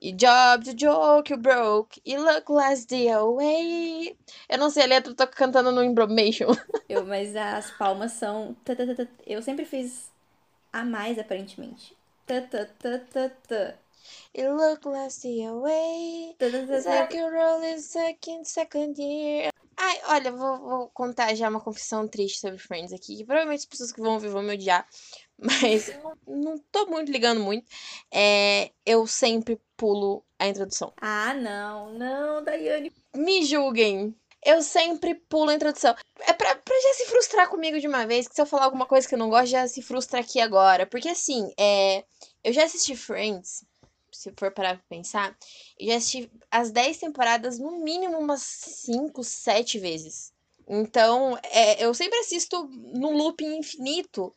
E job to joke you broke, you look last day away. Eu não sei a letra, eu tô cantando no Embromation. Eu, mas as palmas são. Eu sempre fiz a mais, aparentemente. Look last day away. You're rolling second, second year. Ai, olha, vou, vou contar já uma confissão triste sobre Friends aqui. que Provavelmente as pessoas que vão ouvir vão me odiar. Mas não tô muito ligando muito. É, eu sempre pulo a introdução. Ah, não, não, Daiane. Me julguem. Eu sempre pulo a introdução. É pra, pra já se frustrar comigo de uma vez, que se eu falar alguma coisa que eu não gosto, já se frustra aqui agora. Porque assim, é, eu já assisti Friends, se for parar pra pensar, eu já assisti as 10 temporadas no mínimo umas 5, 7 vezes. Então, é, eu sempre assisto num looping infinito.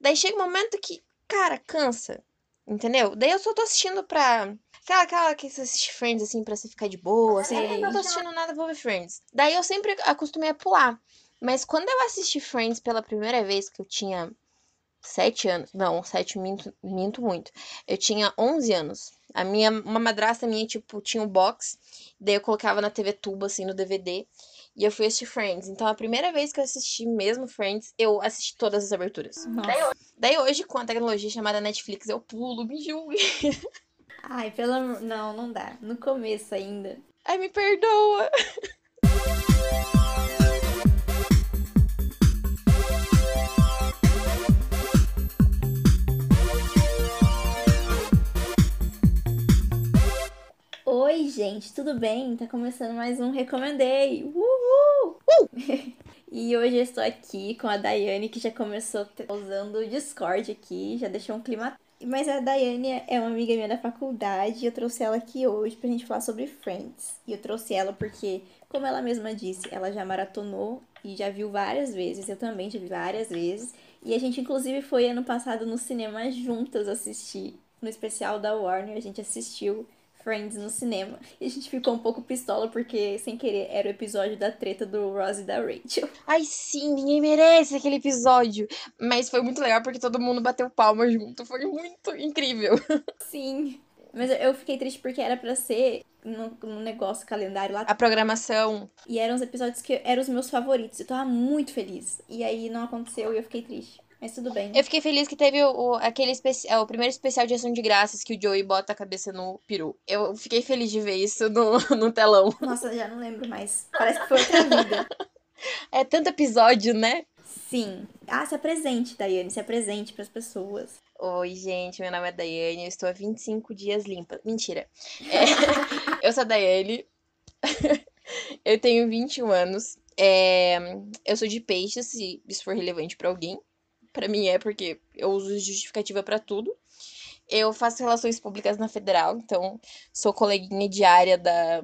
Daí chega um momento que, cara, cansa. Entendeu? Daí eu só tô assistindo pra. Aquela, aquela que você assiste Friends, assim, pra você ficar de boa. Assim, Sei. "Ah, não tô assistindo nada, vou ver Friends. Daí eu sempre acostumei a pular. Mas quando eu assisti Friends pela primeira vez, que eu tinha sete anos. Não, sete minto, minto muito. Eu tinha 11 anos. A minha, uma madrasta minha, tipo, tinha um box. Daí eu colocava na TV Tubo, assim, no DVD. E eu fui assistir Friends. Então, a primeira vez que eu assisti mesmo Friends, eu assisti todas as aberturas. Nossa. Daí hoje, com a tecnologia chamada Netflix, eu pulo, me julgue. Ai, pelo amor. Não, não dá. No começo ainda. Ai, me perdoa. Oi, gente, tudo bem? Tá começando mais um Recomendei. Uhul! e hoje eu estou aqui com a Daiane, que já começou usando o Discord aqui, já deixou um clima. Mas a Daiane é uma amiga minha da faculdade e eu trouxe ela aqui hoje pra gente falar sobre Friends. E eu trouxe ela porque, como ela mesma disse, ela já maratonou e já viu várias vezes. Eu também já vi várias vezes. E a gente, inclusive, foi ano passado no cinema juntas assistir. No especial da Warner, a gente assistiu Friends no cinema. E a gente ficou um pouco pistola porque, sem querer, era o episódio da treta do Ross e da Rachel. Ai, sim, ninguém merece aquele episódio. Mas foi muito legal porque todo mundo bateu palma junto. Foi muito incrível. Sim. Mas eu fiquei triste porque era pra ser no, no negócio calendário lá. A programação. E eram os episódios que eram os meus favoritos. Eu tava muito feliz. E aí não aconteceu e eu fiquei triste. Mas tudo bem. Eu fiquei feliz que teve o, aquele especial, o primeiro especial de ação de graças que o Joey bota a cabeça no peru. Eu fiquei feliz de ver isso no, no telão. Nossa, já não lembro mais. Parece que foi outra vida. É tanto episódio, né? Sim. Ah, se apresente, Daiane. Se apresente pras pessoas. Oi, gente, meu nome é Daiane, eu estou há 25 dias limpa. Mentira. É, eu sou a Daiane, eu tenho 21 anos, é, eu sou de peixe, se isso for relevante pra alguém. Pra mim é, porque eu uso justificativa pra tudo. Eu faço relações públicas na Federal, então sou coleguinha diária da,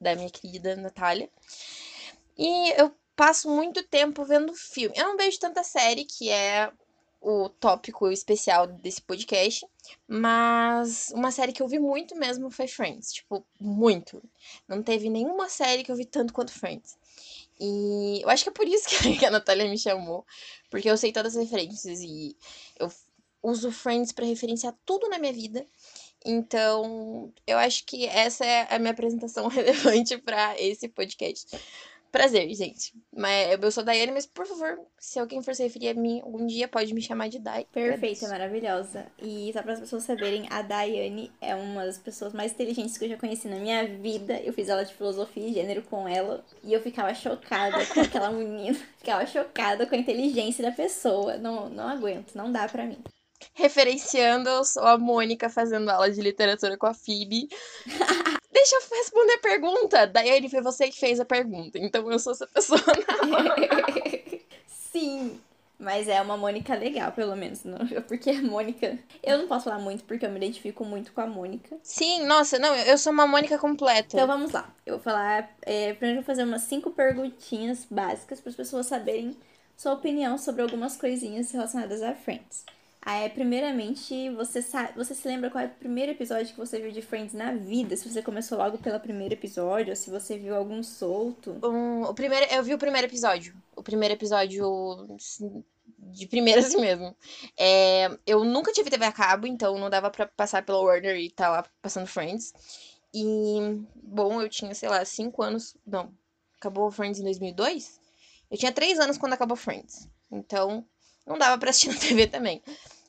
da minha querida Natália. E eu passo muito tempo vendo filme. Eu não vejo tanta série, que é o tópico especial desse podcast, mas uma série que eu vi muito mesmo foi Friends, tipo, muito. Não teve nenhuma série que eu vi tanto quanto Friends. E eu acho que é por isso que a Natália me chamou, porque eu sei todas as referências e eu uso Friends pra referenciar tudo na minha vida. Então, eu acho que essa é a minha apresentação relevante pra esse podcast. Prazer, gente. Mas eu sou Daiane, mas por favor, se alguém for se referir a mim algum dia, pode me chamar de Dai. Perfeita, Agradeço. maravilhosa. E só para as pessoas saberem, a Daiane é uma das pessoas mais inteligentes que eu já conheci na minha vida. Eu fiz aula de filosofia e gênero com ela e eu ficava chocada com aquela menina. Ficava chocada com a inteligência da pessoa. Não, não aguento, não dá pra mim. Referenciando, eu sou a Mônica fazendo aula de literatura com a Phoebe. Deixa eu responder a pergunta. Daiane, foi você que fez a pergunta, então eu sou essa pessoa. Sim. Mas é uma Mônica legal, pelo menos. Não, porque a Mônica. Eu não posso falar muito porque eu me identifico muito com a Mônica. Sim, nossa, não, eu sou uma Mônica completa. Então vamos lá. Eu vou falar. É, primeiro eu vou fazer umas cinco perguntinhas básicas para as pessoas saberem sua opinião sobre algumas coisinhas relacionadas a Friends. É, primeiramente, você sabe, você se lembra qual é o primeiro episódio que você viu de Friends na vida? Se você começou logo pelo primeiro episódio, ou se você viu algum solto? Um, o primeiro, eu vi o primeiro episódio. O primeiro episódio de primeira assim mesmo. É, eu nunca tive TV a cabo, então não dava para passar pela Warner e tá lá passando Friends. E, bom, eu tinha, sei lá, cinco anos. Não, acabou Friends em 2002? Eu tinha três anos quando acabou Friends. Então, não dava pra assistir na TV também.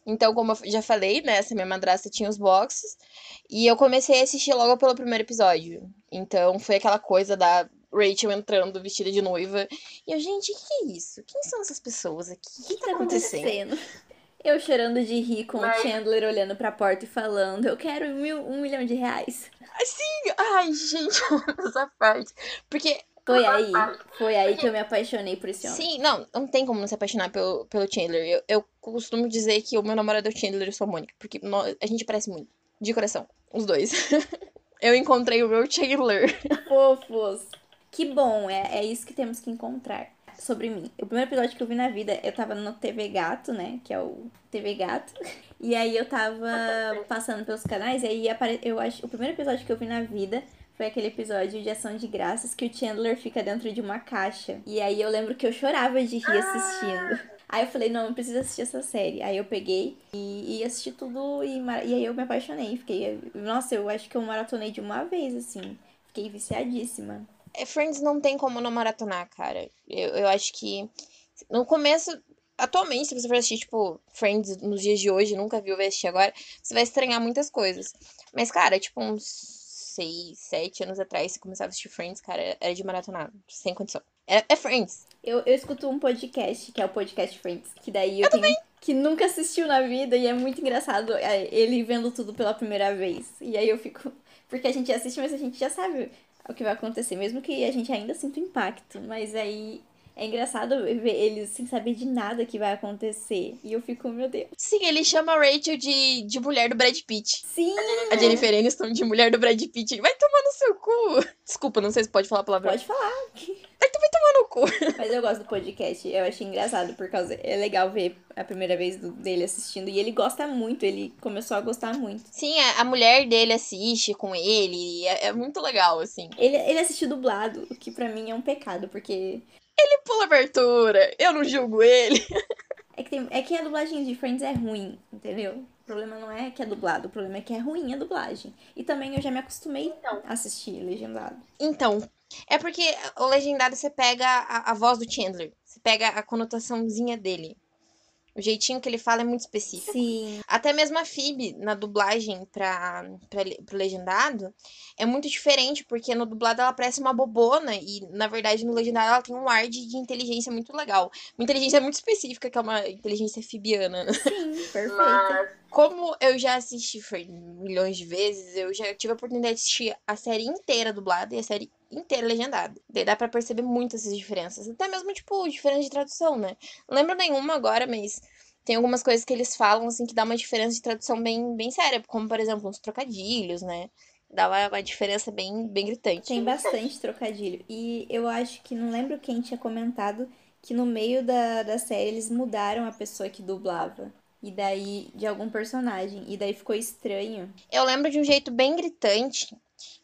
Então, como eu já falei, né, essa minha madrasta tinha os boxes. E eu comecei a assistir logo pelo primeiro episódio. Então, foi aquela coisa da Rachel entrando vestida de noiva. E eu, gente, o que é isso? Quem são essas pessoas aqui? O que, que tá, tá acontecendo? acontecendo? Eu chorando de rir com Mas... o Chandler olhando pra porta e falando: Eu quero mil, um milhão de reais. Sim! Ai, gente, essa parte. Porque foi aí, foi aí que eu me apaixonei por esse homem. Sim, não, não tem como não se apaixonar pelo, pelo Chandler. Eu, eu costumo dizer que o meu namorado é o Chandler e eu sou a Mônica, porque nós, a gente parece muito. De coração, os dois. eu encontrei o meu Chandler. Fofos. Que bom, é, é isso que temos que encontrar sobre mim. O primeiro episódio que eu vi na vida, eu tava no TV Gato, né? Que é o TV Gato. E aí eu tava passando pelos canais, e aí apare... eu acho. O primeiro episódio que eu vi na vida foi aquele episódio de Ação de Graças que o Chandler fica dentro de uma caixa. E aí eu lembro que eu chorava de rir assistindo. Aí eu falei, não, não preciso assistir essa série. Aí eu peguei e, e assisti tudo e, e aí eu me apaixonei. Fiquei. Nossa, eu acho que eu maratonei de uma vez, assim. Fiquei viciadíssima. É, Friends não tem como não maratonar, cara. Eu, eu acho que. No começo. Atualmente, se você for assistir, tipo, Friends nos dias de hoje, nunca viu, vai assistir agora, você vai estranhar muitas coisas. Mas, cara, tipo, uns seis, sete anos atrás, se começava a assistir Friends, cara, era de maratonar, sem condição. É, é Friends. Eu, eu escuto um podcast, que é o podcast Friends, que daí eu, eu tenho... Também. Que nunca assistiu na vida e é muito engraçado é, ele vendo tudo pela primeira vez. E aí eu fico. Porque a gente assiste, mas a gente já sabe o que vai acontecer, mesmo que a gente ainda sinta impacto. Mas aí é engraçado ver eles sem saber de nada que vai acontecer. E eu fico, meu Deus. Sim, ele chama a Rachel de, de mulher do Brad Pitt. Sim! A Jennifer Aniston de mulher do Brad Pitt. Vai tomar no seu cu! Desculpa, não sei se pode falar a palavra. Pode falar. Vai, vai tomar no cu. Mas eu gosto do podcast. Eu achei engraçado, por causa. É legal ver a primeira vez do, dele assistindo. E ele gosta muito, ele começou a gostar muito. Sim, a, a mulher dele assiste com ele. É, é muito legal, assim. Ele, ele assistiu dublado, o que para mim é um pecado, porque ele pula abertura, eu não julgo ele. É que, tem, é que a dublagem de Friends é ruim, entendeu? O problema não é que é dublado, o problema é que é ruim a dublagem. E também eu já me acostumei então. a assistir legendado. Então, é porque o legendado você pega a, a voz do Chandler, você pega a conotaçãozinha dele. O jeitinho que ele fala é muito específico. Sim. Até mesmo a Phoebe, na dublagem pra, pra, pro legendado, é muito diferente, porque no dublado ela parece uma bobona, e na verdade no legendado ela tem um ar de, de inteligência muito legal. Uma inteligência muito específica, que é uma inteligência fibiana. Sim, perfeita. Como eu já assisti milhões de vezes, eu já tive a oportunidade de assistir a série inteira dublada e a série inteira legendada. Daí dá para perceber muitas essas diferenças. Até mesmo, tipo, diferença de tradução, né? Não lembro nenhuma agora, mas tem algumas coisas que eles falam, assim, que dá uma diferença de tradução bem, bem séria. Como, por exemplo, uns trocadilhos, né? Dá uma, uma diferença bem, bem gritante. Tem bastante trocadilho. E eu acho que, não lembro quem tinha comentado, que no meio da, da série eles mudaram a pessoa que dublava. E daí, de algum personagem. E daí ficou estranho. Eu lembro de um jeito bem gritante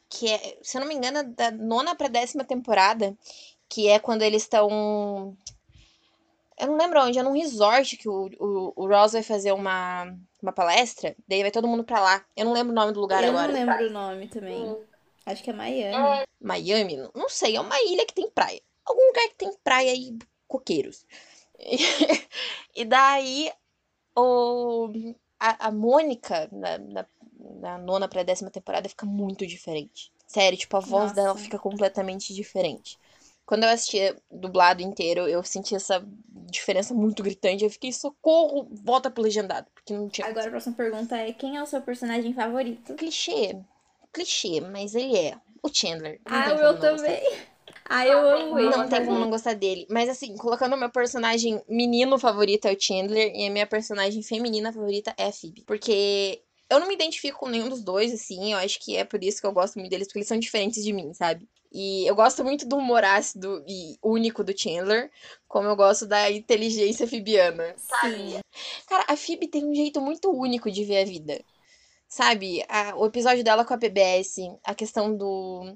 que é, se eu não me engano, é da nona pra décima temporada, que é quando eles estão. Eu não lembro onde, é num resort que o, o, o Ross vai fazer uma, uma palestra, daí vai todo mundo pra lá. Eu não lembro o nome do lugar eu agora. Eu não lembro o nome também. Hum. Acho que é Miami. É... Miami? Não sei, é uma ilha que tem praia. Algum lugar que tem praia e coqueiros. E, e daí, o, a, a Mônica, na, na na nona pra décima temporada fica muito diferente. Sério, tipo, a voz Nossa. dela fica completamente diferente. Quando eu assistia dublado inteiro, eu senti essa diferença muito gritante. Eu fiquei, socorro, volta pro legendado. Porque não tinha. Agora a próxima pergunta é: quem é o seu personagem favorito? Clichê. Clichê, mas ele é. O Chandler. Não ah, eu também. Ah, eu amo ele. Não tem como não gostar dele. Mas assim, colocando meu personagem menino favorito é o Chandler e a minha personagem feminina favorita é a Phoebe. Porque eu não me identifico com nenhum dos dois, assim. Eu acho que é por isso que eu gosto muito deles, porque eles são diferentes de mim, sabe? E eu gosto muito do humor ácido e único do Chandler, como eu gosto da inteligência fibiana? Sim. Cara, a Phoebe tem um jeito muito único de ver a vida. Sabe? A- o episódio dela com a PBS, a questão do,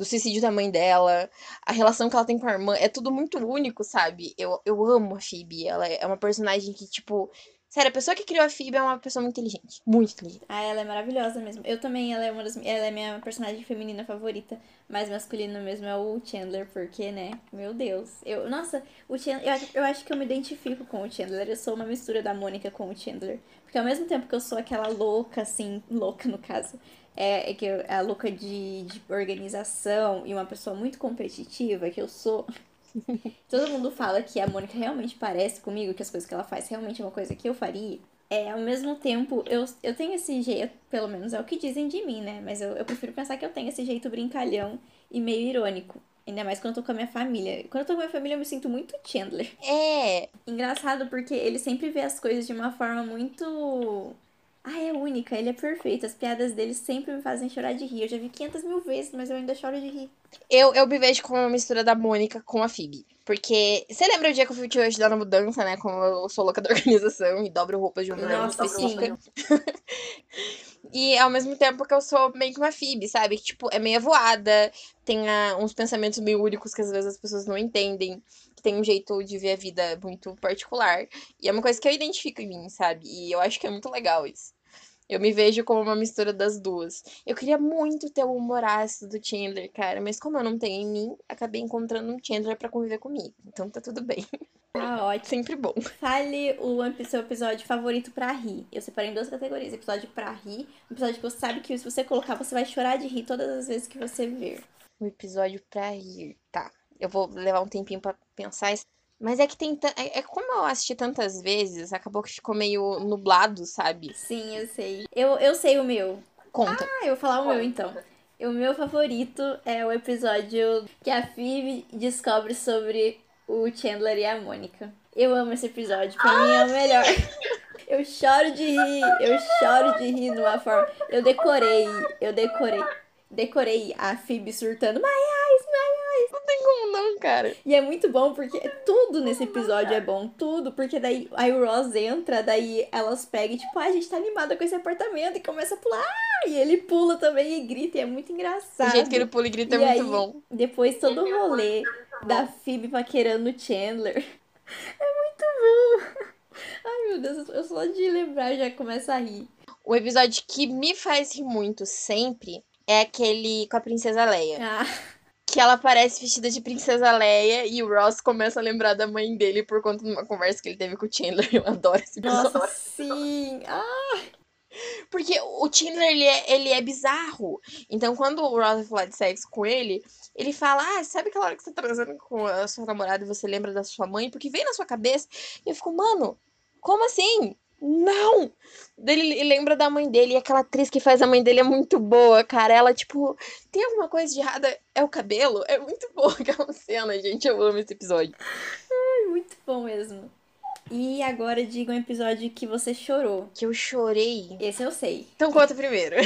do suicídio da mãe dela, a relação que ela tem com a irmã, é tudo muito único, sabe? Eu, eu amo a Phoebe. Ela é uma personagem que, tipo. Sério, a pessoa que criou a Phoebe é uma pessoa muito inteligente. Muito inteligente. Ah, ela é maravilhosa mesmo. Eu também, ela é uma das. Ela é minha personagem feminina favorita. Mas masculino mesmo é o Chandler, porque, né? Meu Deus. Eu, nossa, o Chandler. Eu, eu acho que eu me identifico com o Chandler. Eu sou uma mistura da Mônica com o Chandler. Porque ao mesmo tempo que eu sou aquela louca, assim, louca no caso, é, é que eu, a louca de, de organização e uma pessoa muito competitiva, que eu sou. Todo mundo fala que a Mônica realmente parece comigo, que as coisas que ela faz realmente é uma coisa que eu faria. É, ao mesmo tempo, eu, eu tenho esse jeito, pelo menos é o que dizem de mim, né? Mas eu, eu prefiro pensar que eu tenho esse jeito brincalhão e meio irônico. Ainda mais quando eu tô com a minha família. Quando eu tô com a minha família, eu me sinto muito Chandler. É. Engraçado porque ele sempre vê as coisas de uma forma muito. Ah, é única, ele é perfeito. As piadas dele sempre me fazem chorar de rir. Eu já vi 500 mil vezes, mas eu ainda choro de rir. Eu, eu me vejo como uma mistura da Mônica com a Phoebe. Porque você lembra o dia que eu fui te ajudar na mudança, né? Como eu sou louca da organização e dobro roupas de uma forma Nossa, específica. E ao mesmo tempo que eu sou meio que uma Phoebe, sabe? Que, tipo, é meio voada, tem ah, uns pensamentos meio únicos que às vezes as pessoas não entendem, que tem um jeito de ver a vida muito particular. E é uma coisa que eu identifico em mim, sabe? E eu acho que é muito legal isso. Eu me vejo como uma mistura das duas. Eu queria muito ter o humor ácido do Chandler, cara, mas como eu não tenho em mim, acabei encontrando um Chandler pra conviver comigo. Então tá tudo bem. Tá ótimo. Sempre bom. Fale o seu episódio favorito pra rir. Eu separei em duas categorias. Episódio pra rir. Um episódio que você sabe que se você colocar, você vai chorar de rir todas as vezes que você ver. Um episódio pra rir. Tá. Eu vou levar um tempinho pra pensar. Mas é que tem. É, é como eu assisti tantas vezes, acabou que ficou meio nublado, sabe? Sim, eu sei. Eu, eu sei o meu. Conta. Ah, eu vou falar o meu então. O meu favorito é o episódio que a Phoebe descobre sobre o Chandler e a Mônica. Eu amo esse episódio, pra mim é o melhor. Eu choro de rir, eu choro de rir de uma forma. Eu decorei, eu decorei, decorei a Phoebe surtando, my eyes, my eyes. Não tem como não, cara. E é muito bom porque tudo nesse episódio é bom, tudo, porque daí aí o Ross entra, daí elas pegam e tipo, ah, a gente tá animada com esse apartamento e começa a pular, e ele pula também e grita, e é muito O engraçado. jeito que ele pula e grita é E muito aí, bom. Depois todo o rolê da Phoebe paquerando o Chandler. É muito bom. Ai, meu Deus, eu só de lembrar já começo a rir. O episódio que me faz rir muito sempre é aquele com a Princesa Leia. Ah, Que ela aparece vestida de Princesa Leia e o Ross começa a lembrar da mãe dele por conta de uma conversa que ele teve com o Chandler. Eu adoro esse episódio. nossa, sim. Ah, Porque o Chandler, ele é, ele é bizarro. Então, quando o Ross vai falar de sexo com ele, ele fala, ah, sabe aquela hora que você tá transando com a sua namorada e você lembra da sua mãe? Porque vem na sua cabeça. E eu fico, mano, como assim? Não! Ele, lembra da mãe dele, e aquela atriz que faz a mãe dele é muito boa, cara. Ela, tipo, tem alguma coisa de errada? É o cabelo? É muito boa aquela cena, gente. Eu amo esse episódio. muito bom mesmo. E agora diga um episódio que você chorou. Que eu chorei. Esse eu sei. Então conta primeiro.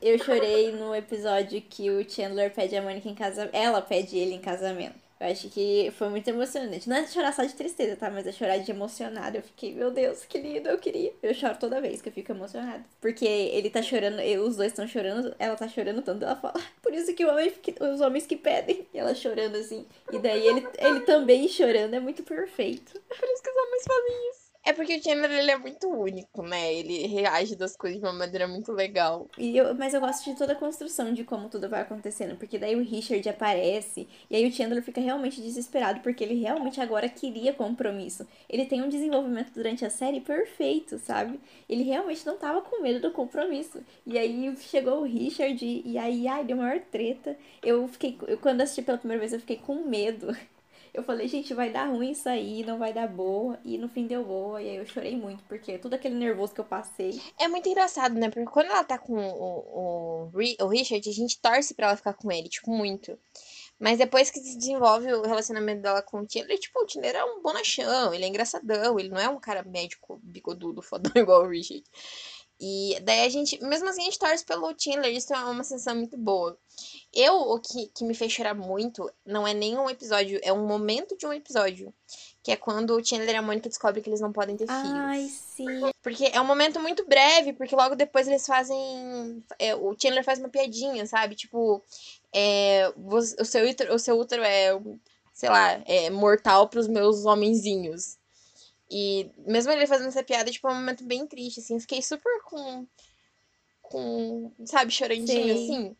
Eu chorei no episódio que o Chandler pede a Mônica em casamento. Ela pede ele em casamento. Eu acho que foi muito emocionante. Não é chorar só de tristeza, tá? Mas é chorar de emocionado. Eu fiquei, meu Deus, que lindo, eu queria. Eu choro toda vez que eu fico emocionada. Porque ele tá chorando, e os dois estão chorando, ela tá chorando tanto, ela fala, por isso que, homem, os homens que pedem. E ela chorando assim. E daí ele, ele também chorando, é muito perfeito. Por isso que os homens fazem isso. É porque o Chandler, ele é muito único, né? Ele reage das coisas de uma maneira muito legal. E eu, mas eu gosto de toda a construção de como tudo vai acontecendo, porque daí o Richard aparece e aí o Chandler fica realmente desesperado porque ele realmente agora queria compromisso. Ele tem um desenvolvimento durante a série perfeito, sabe? Ele realmente não tava com medo do compromisso. E aí chegou o Richard e, e aí ai, deu maior treta. Eu fiquei eu, quando assisti pela primeira vez eu fiquei com medo. Eu falei, gente, vai dar ruim isso aí, não vai dar boa. E no fim deu boa. E aí eu chorei muito, porque tudo aquele nervoso que eu passei. É muito engraçado, né? Porque quando ela tá com o, o, o Richard, a gente torce pra ela ficar com ele, tipo, muito. Mas depois que se desenvolve o relacionamento dela com o Chandler, tipo, o Chandler é um bonachão, ele é engraçadão, ele não é um cara médico, bigodudo, fodão igual o Richard. E daí a gente, mesmo assim, a gente torce pelo Chandler, isso é uma sensação muito boa. Eu, o que, que me fez chorar muito, não é nem um episódio, é um momento de um episódio. Que é quando o Chandler e a Mônica descobrem que eles não podem ter filhos. Ai, sim. Porque é um momento muito breve, porque logo depois eles fazem. É, o Chandler faz uma piadinha, sabe? Tipo, é, o, seu útero, o seu útero é, sei lá, é mortal pros meus homenzinhos. E mesmo ele fazendo essa piada, tipo, é um momento bem triste, assim. Fiquei super com. com. sabe, chorandinho, Sim. assim.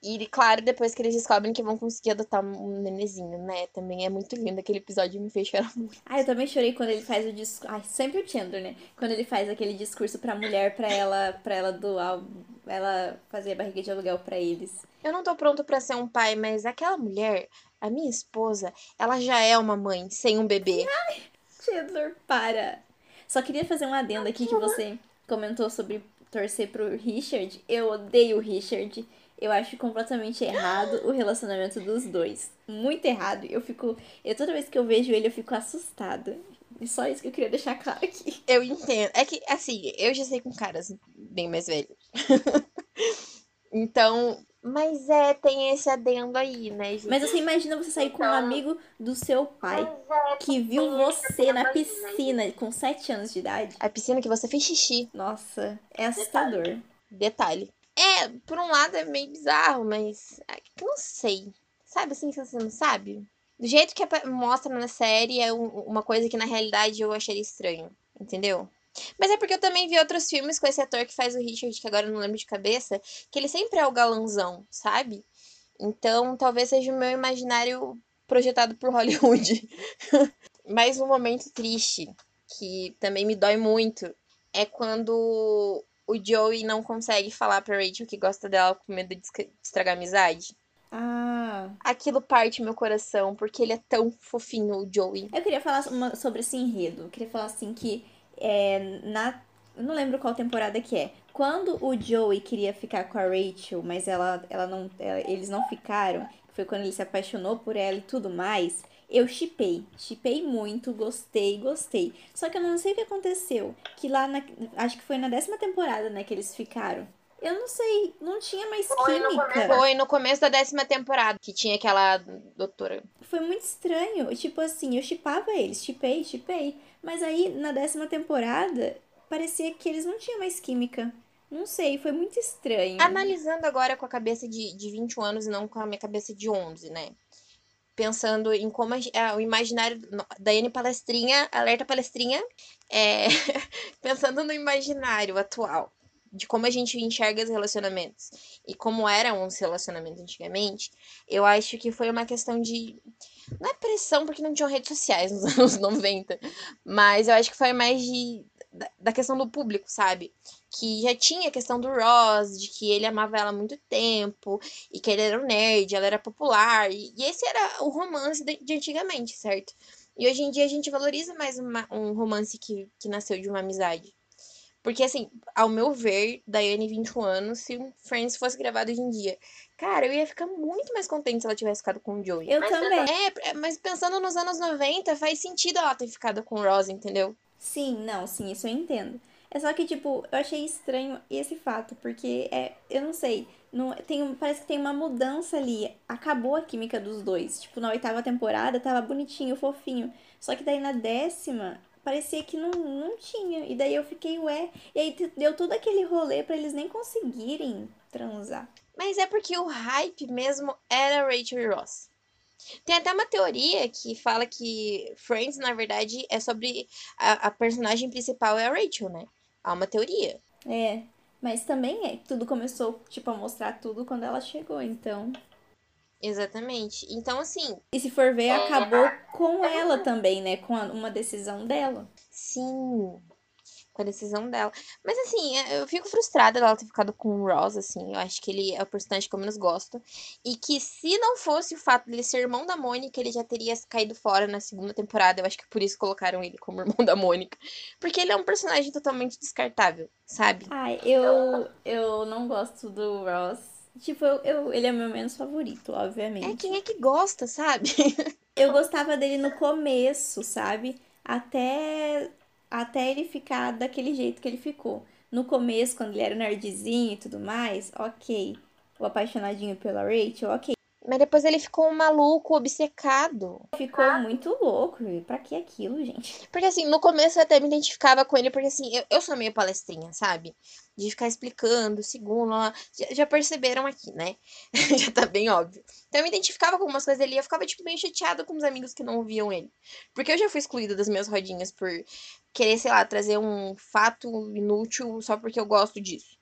E, claro, depois que eles descobrem que vão conseguir adotar um nenezinho, né? Também é muito lindo. Aquele episódio me fez chorar muito. Ah, eu também chorei quando ele faz o discurso. Ai, sempre o Chandler, né? Quando ele faz aquele discurso pra mulher, pra ela, pra ela doar, ela fazer a barriga de aluguel pra eles. Eu não tô pronto pra ser um pai, mas aquela mulher, a minha esposa, ela já é uma mãe sem um bebê. Chandler, para! Só queria fazer um adendo aqui que você comentou sobre torcer pro Richard. Eu odeio o Richard. Eu acho completamente errado o relacionamento dos dois. Muito errado. Eu fico. Eu, toda vez que eu vejo ele, eu fico assustada. E só isso que eu queria deixar claro aqui. Eu entendo. É que, assim, eu já sei com caras bem mais velhos. então, mas é, tem esse adendo aí, né, gente? Mas você imagina você sair com um amigo do seu pai que viu você na piscina com 7 anos de idade. A piscina que você fez xixi. Nossa, é assustador. Detalhe. É, por um lado é meio bizarro, mas é não sei. Sabe assim que você não sabe? Do jeito que mostra na série é um- uma coisa que na realidade eu acharia estranho, entendeu? Mas é porque eu também vi outros filmes com esse ator que faz o Richard, que agora eu não lembro de cabeça, que ele sempre é o galãozão, sabe? Então talvez seja o meu imaginário projetado por Hollywood. Mas um momento triste, que também me dói muito, é quando o Joey não consegue falar pra Rachel que gosta dela com medo de estragar a amizade. Ah. Aquilo parte meu coração, porque ele é tão fofinho, o Joey. Eu queria falar uma- sobre esse enredo. Eu queria falar assim que é, na. Não lembro qual temporada que é. Quando o Joey queria ficar com a Rachel, mas ela, ela não, ela- eles não ficaram, foi quando ele se apaixonou por ela e tudo mais, eu chipei. Chipei muito, gostei, gostei. Só que eu não sei o que aconteceu. Que lá na. Acho que foi na décima temporada, né, que eles ficaram. Eu não sei, não tinha mais química. Foi no começo da décima temporada que tinha aquela doutora. Foi muito estranho. Tipo assim, eu chipava eles, chipei, chipei. Mas aí, na décima temporada, parecia que eles não tinham mais química. Não sei, foi muito estranho. Analisando agora com a cabeça de, de 21 anos e não com a minha cabeça de 11, né? Pensando em como a, gen- ah, o imaginário. no- Daiane Palestrinha, alerta palestrinha. É, pensando no imaginário atual, de como a gente enxerga os relacionamentos e como eram os relacionamentos antigamente, eu acho que foi uma questão de. Não é pressão, porque não tinham redes sociais nos anos 90, mas eu acho que foi mais de. Da, questão do público, sabe? que já tinha a questão do Ross, de que ele amava ela há muito tempo, e que ele era um nerd, ela era popular, e, esse era o romance de, de antigamente, certo? E hoje em dia a gente valoriza mais uma- um romance que, que nasceu de uma amizade. Porque, assim, ao meu ver, Daiane, 21 anos, se um Friends fosse gravado hoje em dia, cara, eu ia ficar muito mais contente se ela tivesse ficado com o Joey. Eu também. É, mas pensando nos anos 90, faz sentido ela ter ficado com o Ross, entendeu? Sim, não, sim, isso eu entendo. É só que, tipo, eu achei estranho esse fato, porque é, eu não sei, não, tem, parece que tem uma mudança ali. Acabou a química dos dois. Tipo, na oitava temporada tava bonitinho, fofinho. Só que daí na décima, parecia que não, não tinha. E daí eu fiquei, ué. E aí deu todo aquele rolê pra eles nem conseguirem transar. Mas é porque o hype mesmo era Rachel e Ross. Tem até uma teoria que fala que Friends, na verdade, é sobre. A, a personagem principal é a Rachel, né? Há uma teoria. É. Mas também é, tudo começou, tipo, a mostrar tudo quando ela chegou, então. Exatamente. Então, assim, E se for ver, acabou com ela também, né? Com a- uma decisão dela. sim. Com a decisão dela. Mas, assim, eu fico frustrada dela ter ficado com o Ross, assim. Eu acho que ele é o personagem que eu menos gosto. E que se não fosse o fato dele ser irmão da Mônica, ele já teria caído fora na segunda temporada. Eu acho que por isso colocaram ele como irmão da Mônica. Porque ele é um personagem totalmente descartável, sabe? Ai, eu, eu não gosto do Ross. Tipo, eu, eu- ele é o meu menos favorito, É obviamente. quem é que gosta, sabe? Eu gostava dele no começo, sabe? Até, até ele ficar daquele jeito que ele ficou. No começo, quando ele era nerdzinho e tudo mais, ok. O apaixonadinho pela Rachel, ok. Mas depois ele ficou um maluco, obcecado. Ficou muito louco. Pra que aquilo, gente? Porque assim, no começo eu até me identificava com ele, porque assim, eu, eu sou meio palestrinha, sabe? De ficar explicando, segundo, lá. Já, já perceberam aqui, né? já tá bem óbvio. Então eu me identificava com algumas coisas ali e eu ficava, tipo, meio chateada com os amigos que não ouviam ele. Porque eu já fui excluída das minhas rodinhas por querer, sei lá, trazer um fato inútil só porque eu gosto disso.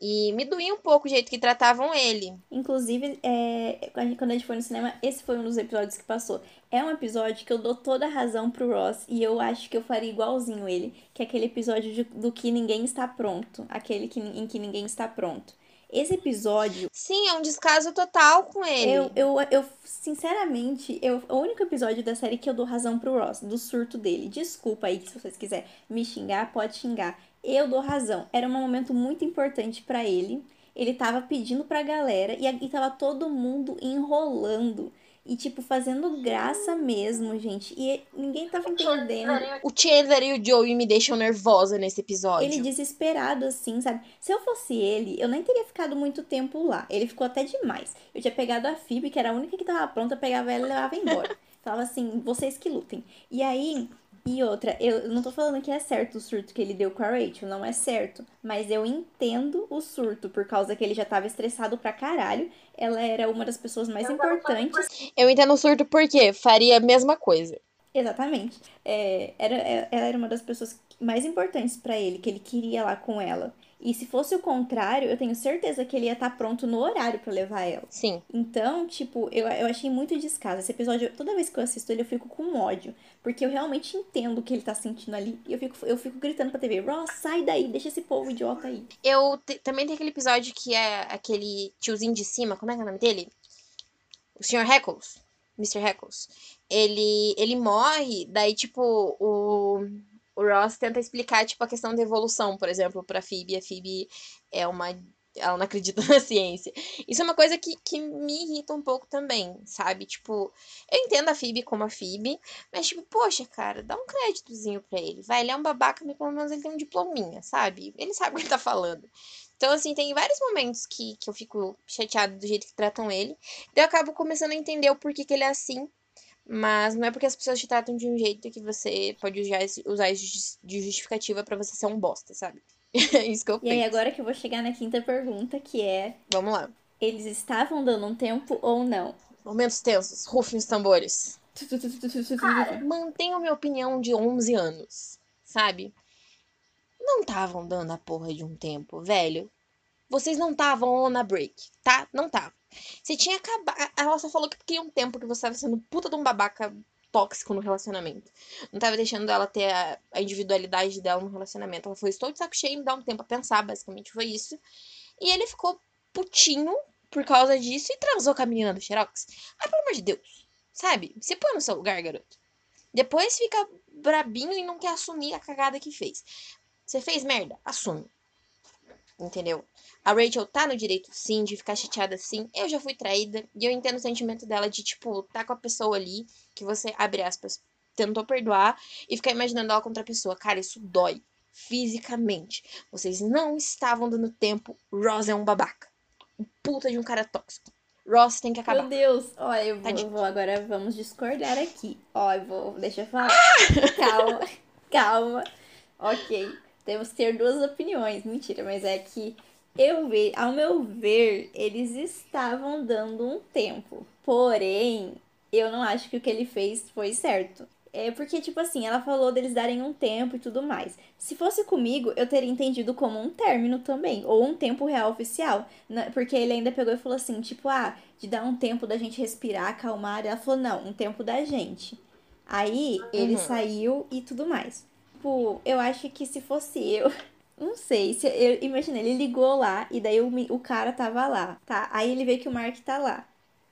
E me doía um pouco o jeito que tratavam ele. Inclusive, é, quando a gente foi no cinema, esse foi um dos episódios que passou. É um episódio que eu dou toda a razão pro Ross e eu acho que eu faria igualzinho ele, que é aquele episódio de, do que ninguém está pronto, aquele que, em que ninguém está pronto. Esse episódio. Sim, é um descaso total com ele. Eu, eu, eu sinceramente, eu, o único episódio da série que eu dou razão pro Ross, do surto dele. Desculpa aí, se vocês quiserem me xingar, pode xingar eu dou razão. Era um momento muito importante para ele. Ele tava pedindo pra galera e, e tava todo mundo enrolando. E, tipo, fazendo graça mesmo, gente. E ninguém tava entendendo. O Chandler e o Joey me deixam nervosa nesse episódio. Ele desesperado, assim, sabe? Se eu fosse ele, eu nem teria ficado muito tempo lá. Ele ficou até demais. Eu tinha pegado a Phoebe, que era a única que tava pronta, pegava ela e levava embora. Falava assim, vocês que lutem. E aí, e outra, eu não tô falando que é certo o surto que ele deu com a Rachel, não é certo. Mas eu entendo o surto, por causa que ele já tava estressado pra caralho. Ela era uma das pessoas mais importantes. Eu entendo o surto porque faria a mesma coisa. Exatamente. É, era, é, ela era uma das pessoas mais importantes para ele, que ele queria lá com ela. E se fosse o contrário, eu tenho certeza que ele ia estar tá pronto no horário para levar ela. Sim. Então, tipo, eu, eu achei muito descaso. Esse episódio, toda vez que eu assisto ele, eu fico com ódio. Porque eu realmente entendo o que ele tá sentindo ali. E eu fico, eu fico gritando pra TV, Ross, sai daí, deixa esse povo idiota aí. Eu te, também tem aquele episódio que é aquele tiozinho de cima, como é que é o nome dele? O Sr. Heckles. Mr. Heckles. Ele, ele morre, daí, tipo, o o Ross tenta explicar, tipo, a questão da evolução, por exemplo, pra Phoebe. A Phoebe é uma. Ela não acredita na ciência. Isso é uma coisa que, que me irrita um pouco também, sabe? Tipo, eu entendo a Phoebe como a Phoebe, mas, tipo, poxa, cara, dá um créditozinho pra ele. Vai, ele é um babaca, mas pelo menos ele tem um diplominha, sabe? Ele sabe o que ele tá falando. Então, assim, tem vários momentos que, que eu fico chateada do jeito que tratam ele. Daí eu acabo começando a entender o porquê que ele é assim. Mas não é porque as pessoas te tratam de um jeito que você pode usar, isso de justificativa para você ser um bosta, sabe? É isso que eu penso. E aí, agora que eu vou chegar na quinta pergunta, que é. Vamos lá. Eles estavam dando um tempo ou não? Momentos tensos, rufem os tambores. Cara, mantenho minha opinião de 11 anos, sabe? Não estavam dando a porra de um tempo, velho. Vocês não estavam na break, tá? Não estavam. Você tinha acabado. Ela só falou que queria um tempo que você tava sendo puta de um babaca tóxico no relacionamento. Não tava deixando ela ter a, individualidade dela no relacionamento. Ela falou: Estou de saco cheio, me dá um tempo a pensar. Basicamente foi isso. E ele ficou putinho por causa disso e transou com a menina do Xerox. Ah, pelo amor de Deus. Sabe? Se põe no seu lugar, garoto. Depois fica brabinho e não quer assumir a cagada que fez. Você fez merda? Assume. Entendeu? A Rachel tá no direito sim de ficar chateada sim. Eu já fui traída e eu entendo o sentimento dela de, tipo, tá com a pessoa ali, que você, abre aspas, tentou perdoar e ficar imaginando ela contra a pessoa. Cara, isso dói. Fisicamente. Vocês não estavam dando tempo. Ross é um babaca. Um puta de um cara tóxico. Ross tem que acabar. Meu Deus, olha, eu vou, eu vou, agora vamos discordar aqui. Ó, eu vou, deixa eu falar. Ah! Calma, calma. Ok, temos que ter duas opiniões. Mentira, mas é que eu vi, ao meu ver, eles estavam dando um tempo. Porém, eu não acho que o que ele fez foi certo. É porque, tipo assim, ela falou deles darem um tempo e tudo mais. Se fosse comigo, eu teria entendido como um término também, ou um tempo real oficial. Né? Porque ele ainda pegou e falou assim, tipo, ah, de dar um tempo da gente respirar, acalmar. Ela falou, não, um tempo da gente. Aí ele uhum. saiu e tudo mais. Tipo, eu acho que se fosse eu, Não sei, se eu imagina, ele ligou lá e daí o, o cara tava lá, tá? Aí ele vê que o Mark tá lá.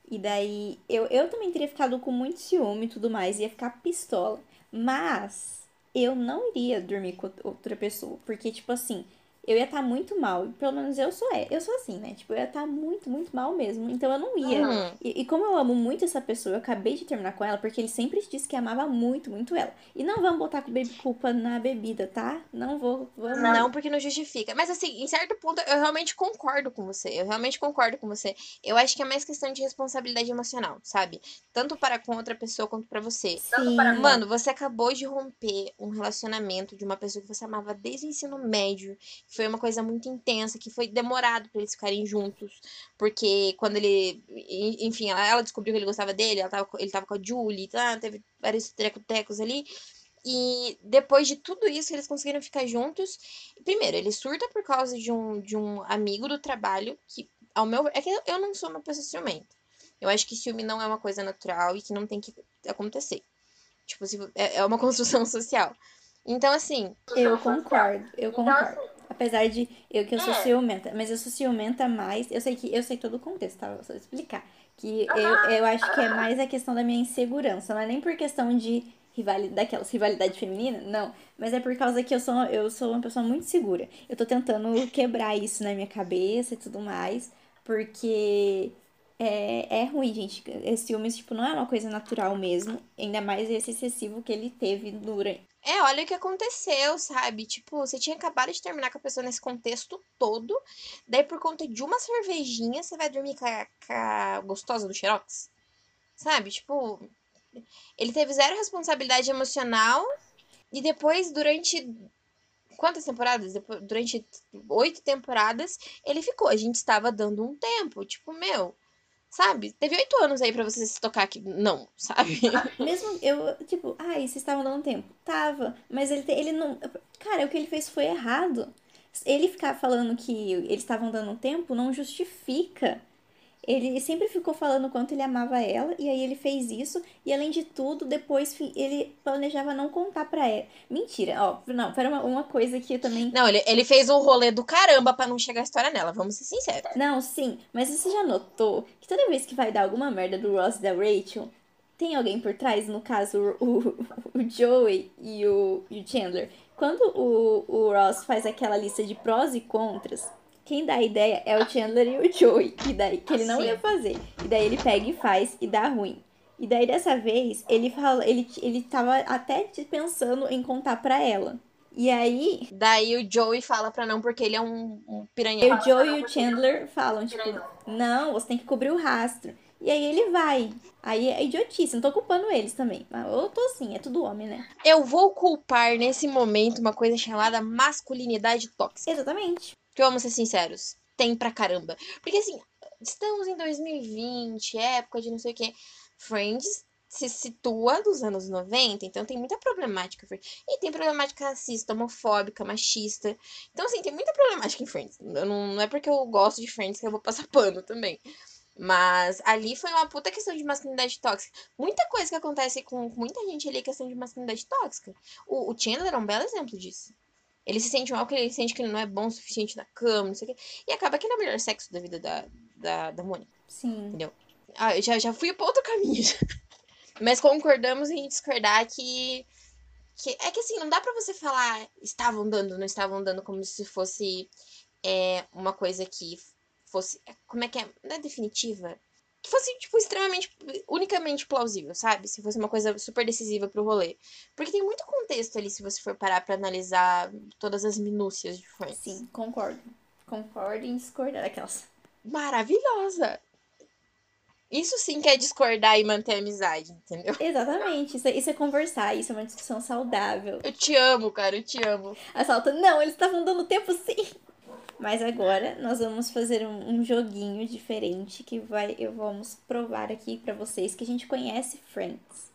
E daí eu, eu também teria ficado com muito ciúme e tudo mais, ia ficar pistola. Mas eu não iria dormir com outra pessoa, porque tipo assim, eu ia estar tá muito mal. Pelo menos eu sou é, eu sou assim, né? Tipo, eu ia estar tá muito, muito mal mesmo. Então eu não ia. Uhum. E, e, como eu amo muito essa pessoa, eu acabei de terminar com ela, porque ele sempre disse que amava muito, muito ela. E não vamos botar culpa na bebida, tá? Não vou. Vamos... Não, porque não justifica. Mas assim, em certo ponto, eu realmente concordo com você. Eu realmente concordo com você. Eu acho que é mais questão de responsabilidade emocional, sabe? Tanto para com outra pessoa quanto para você. Sim. Mano, você acabou de romper um relacionamento de uma pessoa que você amava desde o ensino médio foi uma coisa muito intensa, que foi demorado para eles ficarem juntos. Porque quando ele. Enfim, ela, ela, descobriu que ele gostava dele, ela tava, ele tava com a Julie, tá? teve vários trecotecos ali. E depois de tudo isso, eles conseguiram ficar juntos. Primeiro, ele surta por causa de um, de um amigo do trabalho, que, ao meu É que eu não sou uma pessoa ciumenta. Eu acho que ciúme não é uma coisa natural e que não tem que acontecer. Tipo, é, é uma construção social. Então, assim. Eu concordo, eu então, concordo. Apesar de eu que eu sou é. ciumenta, mas eu sou ciumenta mais. Eu sei que eu sei todo o contexto, tá? Vou só explicar. Que eu, eu acho que é mais a questão da minha insegurança. Não é nem por questão de rivalidade, daquelas rivalidade feminina, não. Mas é por causa que eu sou, eu sou uma pessoa muito segura. Eu tô tentando quebrar isso na minha cabeça e tudo mais. Porque é, é ruim, gente. Esse ciúmes, tipo, não é uma coisa natural mesmo. Ainda mais esse excessivo que ele teve durante é, olha o que aconteceu, sabe? Tipo, você tinha acabado de terminar com a pessoa nesse contexto todo. Daí, por conta de uma cervejinha, você vai dormir com a, com a gostosa do Xerox? Sabe? Tipo, ele teve zero responsabilidade emocional. E depois, durante. Quantas temporadas? Durante oito temporadas, ele ficou. A gente estava dando um tempo. Tipo, meu Sabe? Teve oito anos aí para você se tocar que não, sabe? Mesmo eu, tipo, ai, vocês estavam dando tempo. Tava. Mas ele, ele não. Cara, o que ele fez foi errado. Ele ficar falando que eles estavam dando tempo não justifica ele sempre ficou falando quanto ele amava ela, e aí ele fez isso, e além de tudo, depois ele planejava não contar pra ela. Mentira, ó, não, para uma, uma coisa que eu também. Não, ele, ele fez um rolê do caramba para não chegar a história nela, vamos ser sinceros. Não, sim, mas você já notou que toda vez que vai dar alguma merda do Ross e da Rachel, tem alguém por trás, no caso o, o, o Joey e o, e o Chandler. Quando o, o Ross faz aquela lista de prós e contras, quem dá a ideia é o Chandler e o Joey, que, daí, que ele não ia fazer. E daí ele pega e faz e dá ruim. E daí dessa vez, ele fala, ele, ele tava até pensando em contar pra ela. E aí. Daí o Joey fala pra não, porque ele é um, um piranha. E o Joey e o Chandler falam, tipo, não, você tem que cobrir o rastro. E aí ele vai. Aí é idiotice, não tô culpando eles também. Mas eu tô assim, é tudo homem, né? Eu vou culpar nesse momento uma coisa chamada masculinidade tóxica. Exatamente. Que vamos ser sinceros, tem pra caramba. Porque assim, estamos em 2020, época de não sei o que. Friends se situa dos anos 90, então tem muita problemática. E tem problemática racista, homofóbica, machista. Então, assim, tem muita problemática em Friends. Não, não é porque eu gosto de Friends que eu vou passar pano também. Mas ali foi uma puta questão de masculinidade tóxica. Muita coisa que acontece com muita gente ali é questão de masculinidade tóxica. O, o Chandler é um belo exemplo disso. Ele se sente mal porque ele sente que ele não é bom o suficiente na cama, não sei o quê. E acaba que ele é o melhor sexo da vida da, da, da Mônica. Sim. Entendeu? Ah, eu já, já fui para outro caminho. Mas concordamos em discordar que, que. É que assim, não dá para você falar estavam dando, não estavam dando como se fosse é, uma coisa que fosse. Como é que é? Não é definitiva? Que fosse, tipo, extremamente, unicamente plausível, sabe? Se fosse uma coisa super decisiva pro rolê. Porque tem muito contexto ali, se você for parar pra analisar todas as minúcias de Friends. Sim, concordo. Concordo em discordar daquelas. Maravilhosa! Isso sim que é discordar e manter a amizade, entendeu? Exatamente. Isso é, isso é conversar, isso é uma discussão saudável. Eu te amo, cara, eu te amo. A Salta, não, eles estavam dando tempo sim. Mas agora nós vamos fazer um, um joguinho diferente que vai, eu vamos provar aqui para vocês que a gente conhece Friends.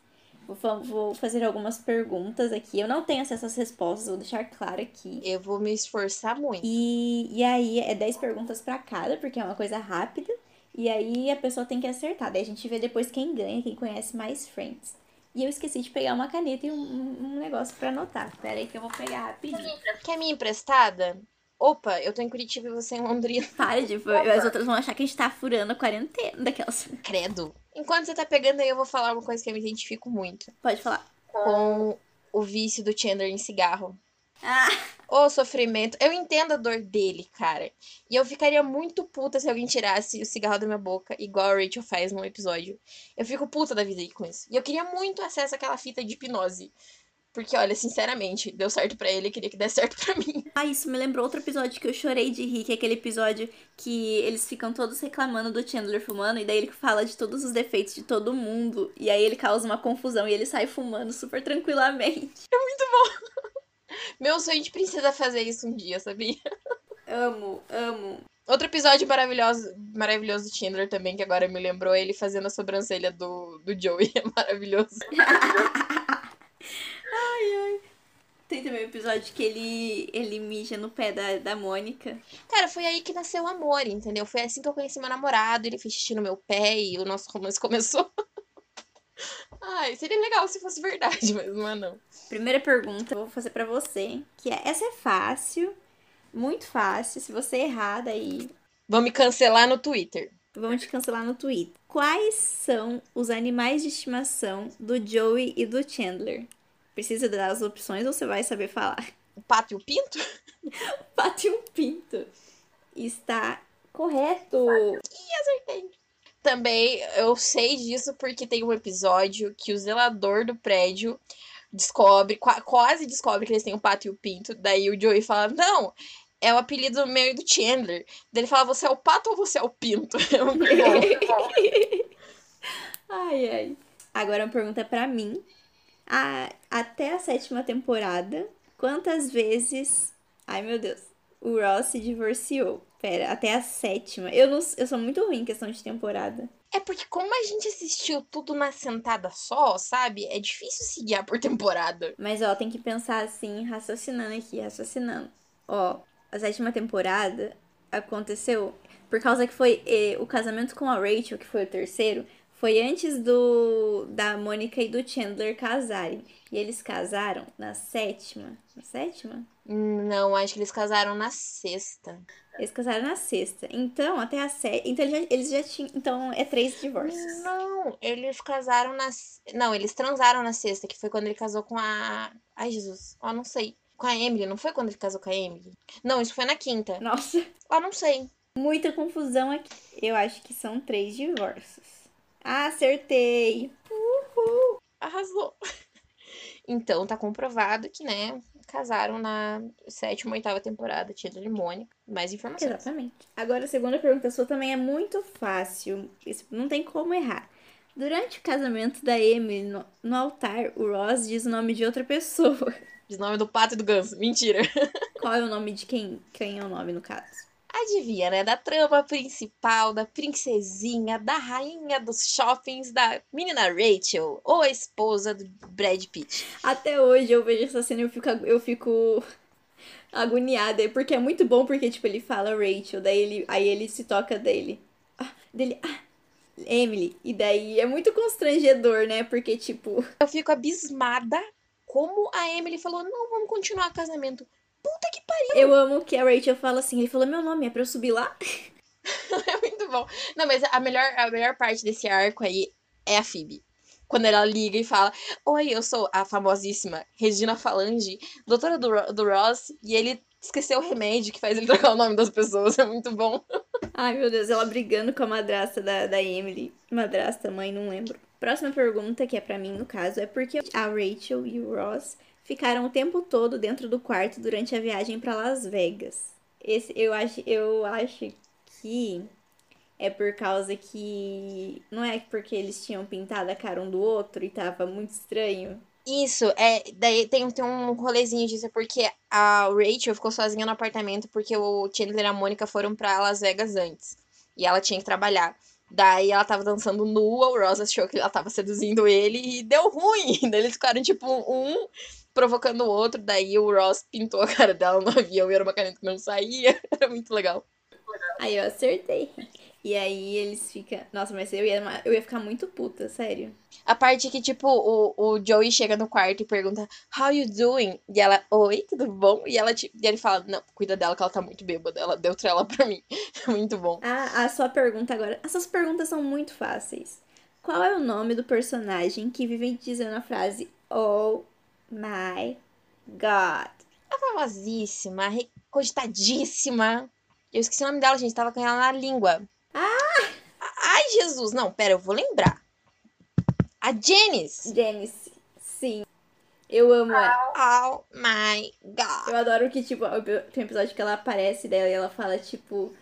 Vou, vou fazer algumas perguntas aqui. Eu não tenho acesso às respostas, vou deixar claro aqui. Eu vou me esforçar muito. E, e aí é 10 perguntas para cada, porque é uma coisa rápida. E aí a pessoa tem que acertar. Daí a gente vê depois quem ganha, quem conhece mais Friends. E eu esqueci de pegar uma caneta e um, um negócio para anotar. Pera aí que eu vou pegar rapidinho. Quer minha emprestada? Opa, eu tô em Curitiba e você em Londrina. Para, tipo, as outras vão achar que a gente tá furando a quarentena daquelas. Credo. Enquanto você tá pegando aí, eu vou falar uma coisa que eu me identifico muito. Pode falar. Com o vício do Chandler em cigarro. Ah, Ô, sofrimento. Eu entendo a dor dele, cara. E eu ficaria muito puta se alguém tirasse o cigarro da minha boca, igual a Rachel faz num episódio. Eu fico puta da vida aí com isso. E eu queria muito acesso àquela fita de hipnose. Porque, olha, sinceramente, deu certo pra ele, queria que desse certo pra mim. ah, isso me lembrou outro episódio que eu chorei de rir, que é aquele episódio que eles ficam todos reclamando do Chandler fumando, e daí ele fala de todos os defeitos de todo mundo, e aí ele causa uma confusão e ele sai fumando super tranquilamente. Meu sonho de princesa fazer isso um dia, sabia? Amo, amo. Outro episódio maravilhoso, maravilhoso do Chandler também, que agora me lembrou, ele fazendo a sobrancelha do, do Joey. É maravilhoso. Tem também o episódio que ele, ele mija no pé da, da Mônica. Cara, foi aí que nasceu o amor, entendeu? Foi assim que eu conheci meu namorado, ele fez xixi no meu pé e o nosso romance começou. Ai, seria legal se fosse verdade, mas não é não. Primeira pergunta, eu vou fazer pra você, que é, essa é fácil, muito fácil, se você errar, daí Vão me cancelar no Twitter. vamos te cancelar no Twitter. Quais são os animais de estimação do Joey e do Chandler? Precisa dar as opções ou você vai saber falar? O pato e o pinto? Pato e um pinto. Está correto. Também eu sei disso porque tem um episódio que o zelador do prédio descobre, qua- quase descobre que eles têm o pato e o pinto. Daí o Joey fala: Não, é o apelido meu e do Chandler. Daí ele fala: Você é o pato ou você é o pinto? É ai, ai. Agora uma pergunta pra mim. A- até a sétima temporada, quantas vezes. Ai, meu Deus. O Ross se divorciou. Pera, até a sétima. Eu, não, eu sou muito ruim em questão de temporada. É porque, como a gente assistiu tudo na sentada só, sabe? É difícil se guiar por temporada. Mas, ó, tem que pensar assim, raciocinando aqui, raciocinando. Ó, a sétima temporada aconteceu por causa que foi eh, o casamento com a Rachel, que foi o terceiro, foi antes do da Mônica e do Chandler casarem. E eles casaram na sétima. Na sétima? Não, acho que eles casaram na sexta. Eles casaram na sexta. Então, até a sétima. Então, eles já, eles já tinham. Então, é três divórcios. Não, eles casaram na. Não, eles transaram na sexta, que foi quando ele casou com a. Ai, Jesus. Ó, não sei. Com a Emily, não foi quando ele casou com a Emily? Não, isso foi na quinta. Nossa, Ó, não sei. muita confusão aqui. Eu acho que são três divórcios. Acertei! Arrasou. Então, tá comprovado que, né, casaram na sétima, oitava temporada, Chandler e Mônica. Mais informações. Exatamente. Agora, a segunda pergunta sua também é muito fácil. Isso não tem como errar. Durante o casamento da Emily no, no altar, o Ross diz o nome de outra pessoa. Diz o nome do pato e do ganso. Mentira. Qual é o nome de quem? Quem é o nome no caso? Adivinha, né? Da trama principal, da princesinha, da rainha dos shoppings, da menina Rachel, ou a esposa do Brad Pitt. Até hoje eu vejo essa cena e eu fico, eu fico agoniada. Porque é muito bom, porque, tipo, ele fala Rachel, daí ele, aí ele se toca dele. Ah, dele, ah, Emily. E daí é muito constrangedor, né? Porque, tipo, Eu fico abismada como a Emily falou: não, vamos continuar o casamento. Puta que pariu! eu amo que a Rachel fala assim. Ele falou: Meu nome é pra eu subir lá? É muito bom. Não, mas a melhor, a melhor parte desse arco aí é a Phoebe. Quando ela liga e fala: Oi, eu sou a famosíssima Regina Falange, doutora do, do Ross, e ele esqueceu o remédio que faz ele trocar o nome das pessoas. É muito bom. Ai, meu Deus, ela brigando com a madrasta da, da Emily. Madrasta, mãe, não lembro. Próxima pergunta, que é pra mim no caso, é porque a Rachel e o Ross ficaram o tempo todo dentro do quarto durante a viagem pra Las Vegas. Esse eu acho, eu acho que é por causa que não é porque eles tinham pintado a cara um do outro e tava muito estranho. Isso, é. Daí tem, tem um rolezinho disso, porque a Rachel ficou sozinha no apartamento porque o Chandler e a Mônica foram pra Las Vegas antes. E ela tinha que trabalhar. Daí ela tava dançando nua, o Ross achou que ela tava seduzindo ele e deu ruim. Daí eles ficaram tipo um provocando o outro. Daí o Ross pintou a cara dela no avião e era uma caneta que não saía. Era muito legal. Aí eu acertei. E aí eles ficam. Nossa, mas eu ia, eu ia ficar muito puta, sério. A parte que, tipo, o, o Joey chega no quarto e pergunta, How you doing? E ela, Oi, tudo bom? E, ela, tipo, e ele fala, Não, cuida dela que ela tá muito bêbada. Ela deu trela pra mim. muito bom. A, a sua pergunta agora. Essas perguntas são muito fáceis. Qual é o nome do personagem que vive dizendo a frase Oh my God? famosíssima, recogitadíssima. Eu esqueci o nome dela, gente. Tava com ela na língua. Ah! Ai, Jesus. Não, pera, eu vou lembrar. A Janice. Janice. Sim. Eu amo ela. Oh my God. Eu adoro que, tipo, tem um episódio que ela aparece dela e ela fala, tipo...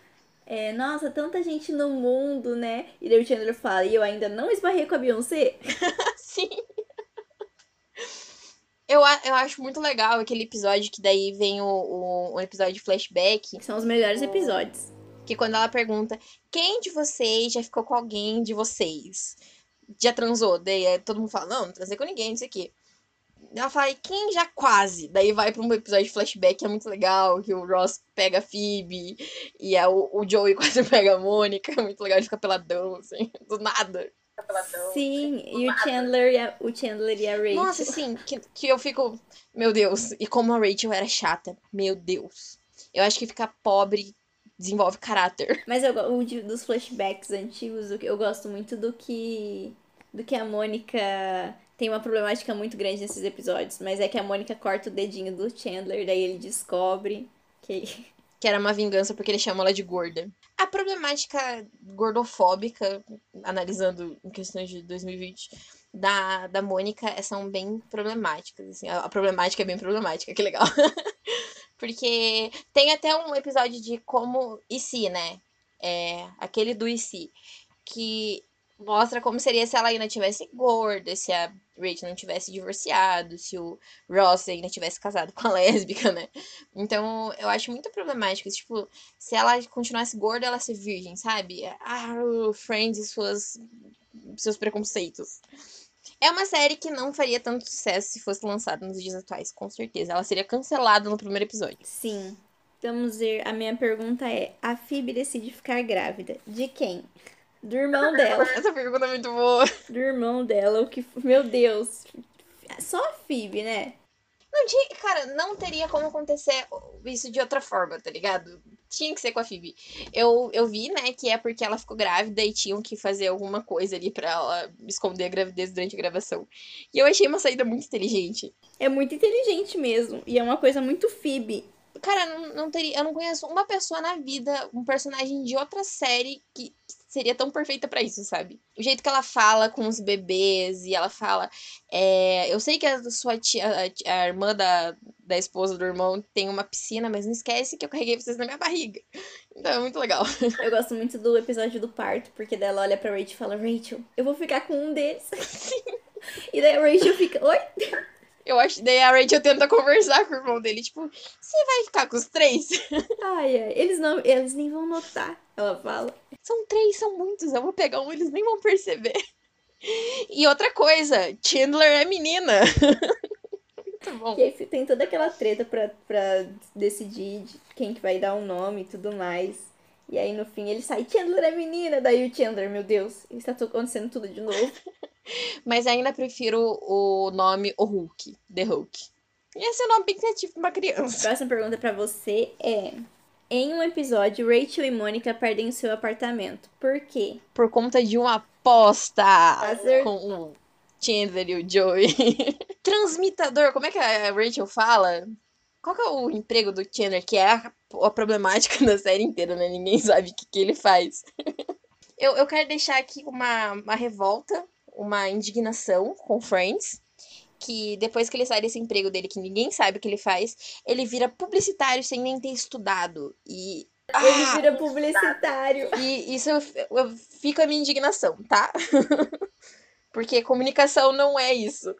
É, nossa, tanta gente no mundo, né? E daí o Chandler fala, e eu ainda não esbarrei com a Beyoncé? Sim. Eu, eu acho muito legal aquele episódio que daí vem o, o, o episódio de flashback. São os melhores episódios. Que quando ela pergunta, quem de vocês já ficou com alguém de vocês? Já transou? Daí é, todo mundo fala, não, não transei com ninguém, não sei o quê. Ela fala, quem já quase? Daí vai pra um episódio de flashback que é muito legal, que o Ross pega a Phoebe e é o, o Joey quase pega a Mônica. É muito legal, ele fica peladão, assim, do nada. Sim, e o Chandler, e a, o Chandler e a Rachel. Nossa, sim, que, que eu fico. Meu Deus, e como a Rachel era chata. Meu Deus. Eu acho que ficar pobre desenvolve caráter. Mas eu, o dos flashbacks antigos, eu gosto muito do que. Do que a Mônica tem uma problemática muito grande nesses episódios. Mas é que a Mônica corta o dedinho do Chandler, daí ele descobre que. Que era uma vingança porque ele chama ela de gorda. A problemática gordofóbica, analisando em questões de 2020, da, da Mônica são bem problemáticas. Assim, a, a problemática é bem problemática, que legal. Porque tem até um episódio de como e se, né? É, aquele do e se. Que mostra como seria se ela ainda tivesse gorda, se a Rachel não tivesse divorciado, se o Ross ainda tivesse casado com a lésbica, né? Então, eu acho muito problemático. Tipo, se ela continuasse gorda, ela ser virgem, sabe? Ah, Friends e suas, seus preconceitos. É uma série que não faria tanto sucesso se fosse lançada nos dias atuais, com certeza. Ela seria cancelada no primeiro episódio. Sim. Vamos ver. A minha pergunta é: a Phoebe decide ficar grávida. De quem? Do irmão dela. Essa pergunta é muito boa. Do irmão dela, o que. Meu Deus. Só a Phoebe, né? Não tinha. Cara, não teria como acontecer isso de outra forma, tá ligado? Tinha que ser com a Phoebe. Eu, eu vi, né, que é porque ela ficou grávida e tinham que fazer alguma coisa ali pra ela esconder a gravidez durante a gravação. E eu achei uma saída muito inteligente. É muito inteligente mesmo. E é uma coisa muito Phoebe. Cara, não, não teria. Eu não conheço uma pessoa na vida, um personagem de outra série que seria tão perfeita para isso, sabe? O jeito que ela fala com os bebês e ela fala. É, eu sei que a sua tia, a, a, irmã da, da esposa do irmão tem uma piscina, mas não esquece que eu carreguei vocês na minha barriga. Então é muito legal. Eu gosto muito do episódio do parto, porque dela olha pra Rachel e fala: Rachel, eu vou ficar com um deles. Sim. E daí a Rachel fica: Oi? Eu acho. Daí a Rachel tenta conversar com o irmão dele, tipo, você vai ficar com os três? Ai, ai. Eles não. Eles nem vão notar, ela fala. São três, são muitos. Eu vou pegar um, eles nem vão perceber. E outra coisa, Chandler é menina. Muito bom. E aí tem toda aquela treta pra, pra decidir quem que vai dar um nome e tudo mais. E aí no fim ele sai, Chandler é menina. Daí o Chandler, meu Deus, está acontecendo tudo de novo. Mas ainda prefiro o nome O Hulk, The Hulk. Esse é um nome bem criativo pra uma criança. Próxima pergunta para você é: Em um episódio, Rachel e Mônica perdem o seu apartamento. Por quê? Por conta de uma aposta Fazer... com o Chandler e o Joey. Transmitador, como é que a Rachel fala? Qual que é o emprego do Chandler, que é a, a problemática da série inteira, né? Ninguém sabe o que, que ele faz. eu, eu quero deixar aqui uma, uma revolta uma indignação com Friends, que depois que ele sai desse emprego dele, que ninguém sabe o que ele faz, ele vira publicitário sem nem ter estudado. E. Ele ah, vira publicitário. E isso eu, eu, fica a minha indignação, tá? Porque comunicação não é isso.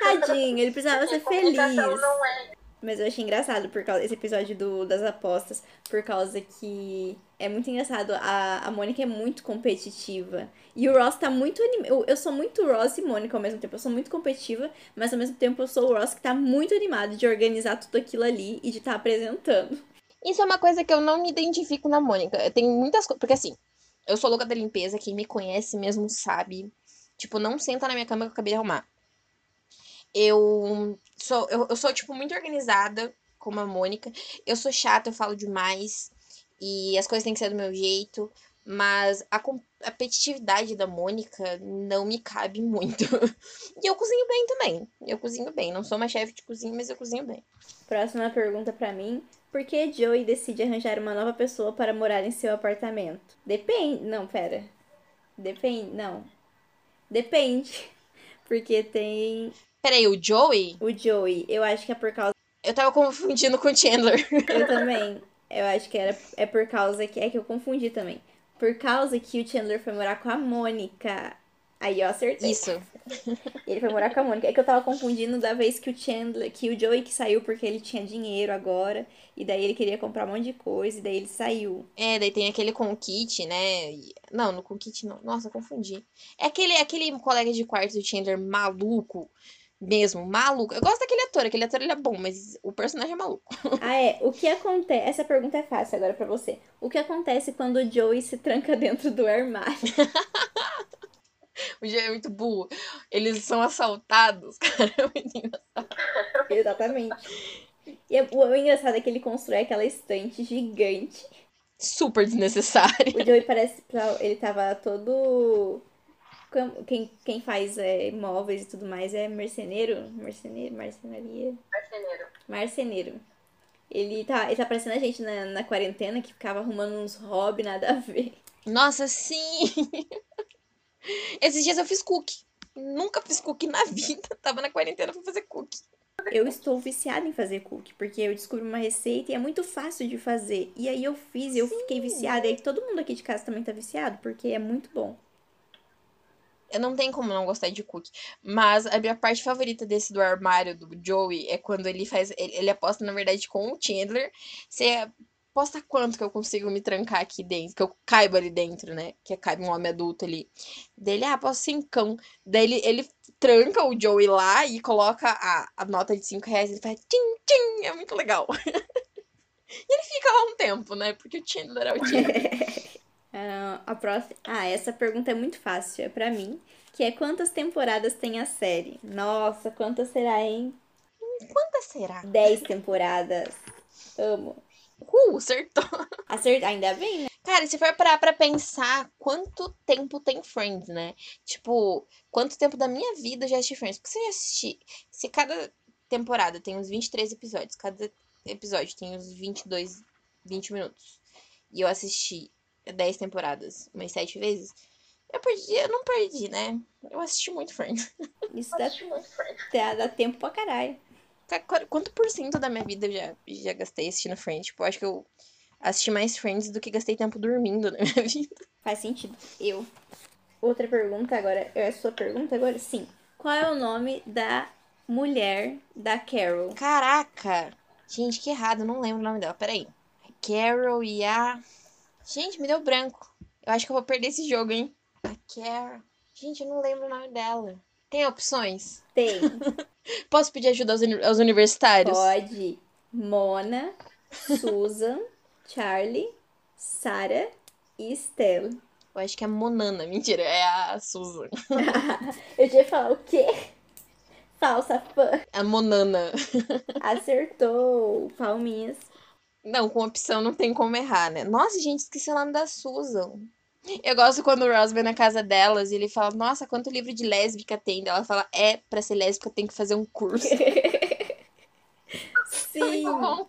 Tadinho, ele precisava ser feliz. Não é. Mas eu achei engraçado por causa desse episódio do, das apostas, por causa que é muito engraçado. A, a Mônica é muito competitiva. E o Ross tá muito animado. Eu, eu sou muito Ross e Mônica ao mesmo tempo. Eu sou muito competitiva, mas ao mesmo tempo eu sou o Ross que tá muito animado de organizar tudo aquilo ali e de estar tá apresentando. Isso é uma coisa que eu não me identifico na Mônica. Tem muitas coisas. Porque assim, eu sou louca da limpeza, quem me conhece mesmo sabe. Tipo, não senta na minha cama que eu acabei de arrumar. Eu sou, eu, eu sou, tipo, muito organizada, como a Mônica. Eu sou chata, eu falo demais. E as coisas têm que ser do meu jeito. Mas a competitividade da Mônica não me cabe muito. e eu cozinho bem também. Eu cozinho bem. Não sou uma chefe de cozinha, mas eu cozinho bem. Próxima pergunta para mim. Por que Joey decide arranjar uma nova pessoa para morar em seu apartamento? Depende. Não, pera. Depende. Não. Depende. Porque tem. Peraí, o Joey? O Joey. Eu acho que é por causa. Eu tava confundindo com o Chandler. Eu também. Eu acho que era, é por causa que. É que eu confundi também. Por causa que o Chandler foi morar com a Mônica. Aí eu acertei. Isso. Ele foi morar com a Mônica. É que eu tava confundindo da vez que o Chandler, que o Joey que saiu porque ele tinha dinheiro agora. E daí ele queria comprar um monte de coisa. E daí ele saiu. É, daí tem aquele com kit, né? Não, no com kit não. Nossa, confundi. É aquele, aquele colega de quarto do Chandler maluco mesmo, maluco. Eu gosto daquele ator, aquele ator ele é bom, mas o personagem é maluco. Ah, é. O que acontece. Essa pergunta é fácil agora para você. O que acontece quando o Joey se tranca dentro do armário? o Joey é muito burro. Eles são assaltados, cara. É muito engraçado. Exatamente. E o, engraçado é que ele constrói aquela estante gigante. Super desnecessário. O Joey parece. Ele tava todo quem, quem faz é, móveis e tudo mais é merceneiro? Merceneiro? Marcenaria? Marceneiro. Marceneiro. Ele tá, ele tá parecendo a gente na, na quarentena que ficava arrumando uns hobby nada a ver. Nossa, sim! Esses dias eu fiz cookie. Nunca fiz cookie na vida. Tava na quarentena pra fazer cookie. Eu estou viciada em fazer cookie, porque eu descobri uma receita e é muito fácil de fazer. E aí eu fiz eu Sim. fiquei viciada. E aí todo mundo aqui de casa também tá viciado, porque é muito bom. Eu não tenho como não gostar de cookie. Mas a minha parte favorita desse do armário do Joey é quando ele faz. Ele, ele aposta, na verdade, com o Chandler. Você aposta quanto que eu consigo me trancar aqui dentro, que eu caibo ali dentro, né? Que caiba um homem adulto ali. Dele, ah, posso cão Daí ele, ele tranca o Joey lá e coloca a, a nota de 5 reais e faz tchim, tchim. É muito legal. e ele fica lá um tempo, né? Porque o Chandler é o Chandler. Uh, a próxima. Ah, essa pergunta é muito fácil, é para mim. Que é quantas temporadas tem a série? Nossa, quantas será, hein? Quantas será? Dez temporadas. Amo. Uh, acertou. Acertou, ainda bem, né? Cara, se for parar pra pensar quanto tempo tem Friends, né? Tipo, quanto tempo da minha vida eu já assisti Friends? Porque se eu assisti. Se cada temporada tem uns 23 episódios, cada episódio tem uns 22, 20 minutos. E eu assisti 10 temporadas, umas 7 vezes. Eu perdi, eu não perdi, né? Eu assisti muito Friends. Isso dá, dá, dá tempo pra caralho. Quanto por cento da minha vida eu já, já gastei assistindo Friends? Tipo, eu acho que eu assisti mais Friends do que gastei tempo dormindo na minha vida. Faz sentido. Eu. Outra pergunta agora. É a sua pergunta agora? Sim. Qual é o nome da mulher da Carol? Caraca! Gente, que errado, eu não lembro o nome dela. Peraí. Carol e a. Gente, me deu branco. Eu acho que eu vou perder esse jogo, hein? A Care. Gente, eu não lembro o nome dela. Tem opções? Tem. Posso pedir ajuda aos, uni aos universitários? Pode. Mona, Susan, Charlie, Sarah e Estelle. Eu acho que é a Monana. Mentira, é a Susan. eu ia falar o quê? Falsa fã. A Monana. Acertou. Palminhas. Não, com opção não tem como errar, né? Nossa, gente, esqueci o nome da Susan. Eu gosto quando o Ross vai na casa delas e ele fala, nossa, quanto livro de lésbica tem? Ela fala, é, pra ser lésbica tem que fazer um curso. Sim.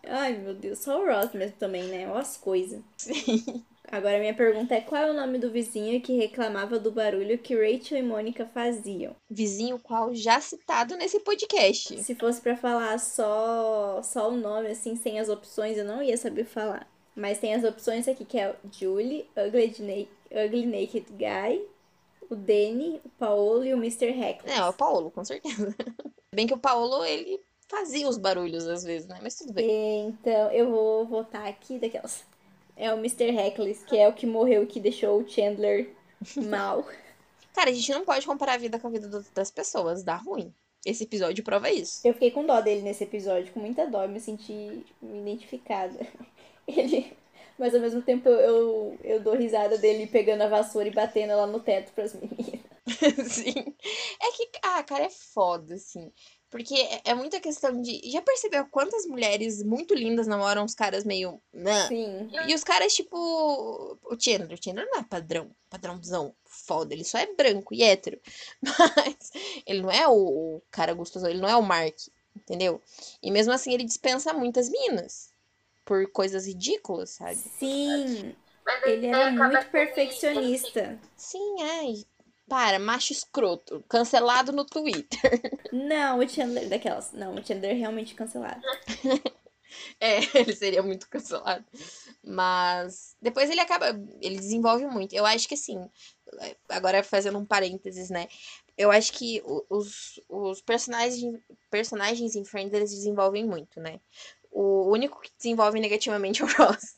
Ai, meu Deus, só o Ross mesmo também, né? Olha as coisas. Sim. Agora, minha pergunta é: qual é o nome do vizinho que reclamava do barulho que Rachel e Mônica faziam? Vizinho qual já citado nesse podcast. Se fosse para falar só, só o nome, assim, sem as opções, eu não ia saber falar. Mas tem as opções aqui, que é o Julie, Ugly, Ugly Naked Guy, o Danny, o Paolo e o Mr. Heckles. É, o Paolo, com certeza. Bem que o Paolo, ele fazia os barulhos às vezes, né? Mas tudo bem. Então, eu vou votar aqui daquelas. É o Mr. Heckles, que é o que morreu, que deixou o Chandler mal. Cara, a gente não pode comparar a vida com a vida das pessoas, dá ruim. Esse episódio prova isso. Eu fiquei com dó dele nesse episódio, com muita dó, eu me senti identificada. Ele. Mas ao mesmo tempo eu, eu dou risada dele pegando a vassoura e batendo ela no teto pras meninas. Sim. É que, ah, cara, é foda, assim. Porque é, é muita questão de. Já percebeu quantas mulheres muito lindas namoram os caras meio. Né? Sim. E os caras, tipo. O Chandler. O Chandler não é padrão, padrãozão foda. Ele só é branco e hétero. Mas ele não é o, o cara gostoso, ele não é o Mark. Entendeu? E mesmo assim ele dispensa muitas minas. Por coisas ridículas, sabe? Sim. Ele era muito perfeccionista. Sim, ai. Para, macho escroto. Cancelado no Twitter. Não, o Chandler daquelas. Não, o Chandler é realmente cancelado. É, ele seria muito cancelado. Mas depois ele acaba. Ele desenvolve muito. Eu acho que assim. Agora fazendo um parênteses, né? Eu acho que os, os personagens, personagens em Friends eles desenvolvem muito, né? O único que desenvolve negativamente é o Ross.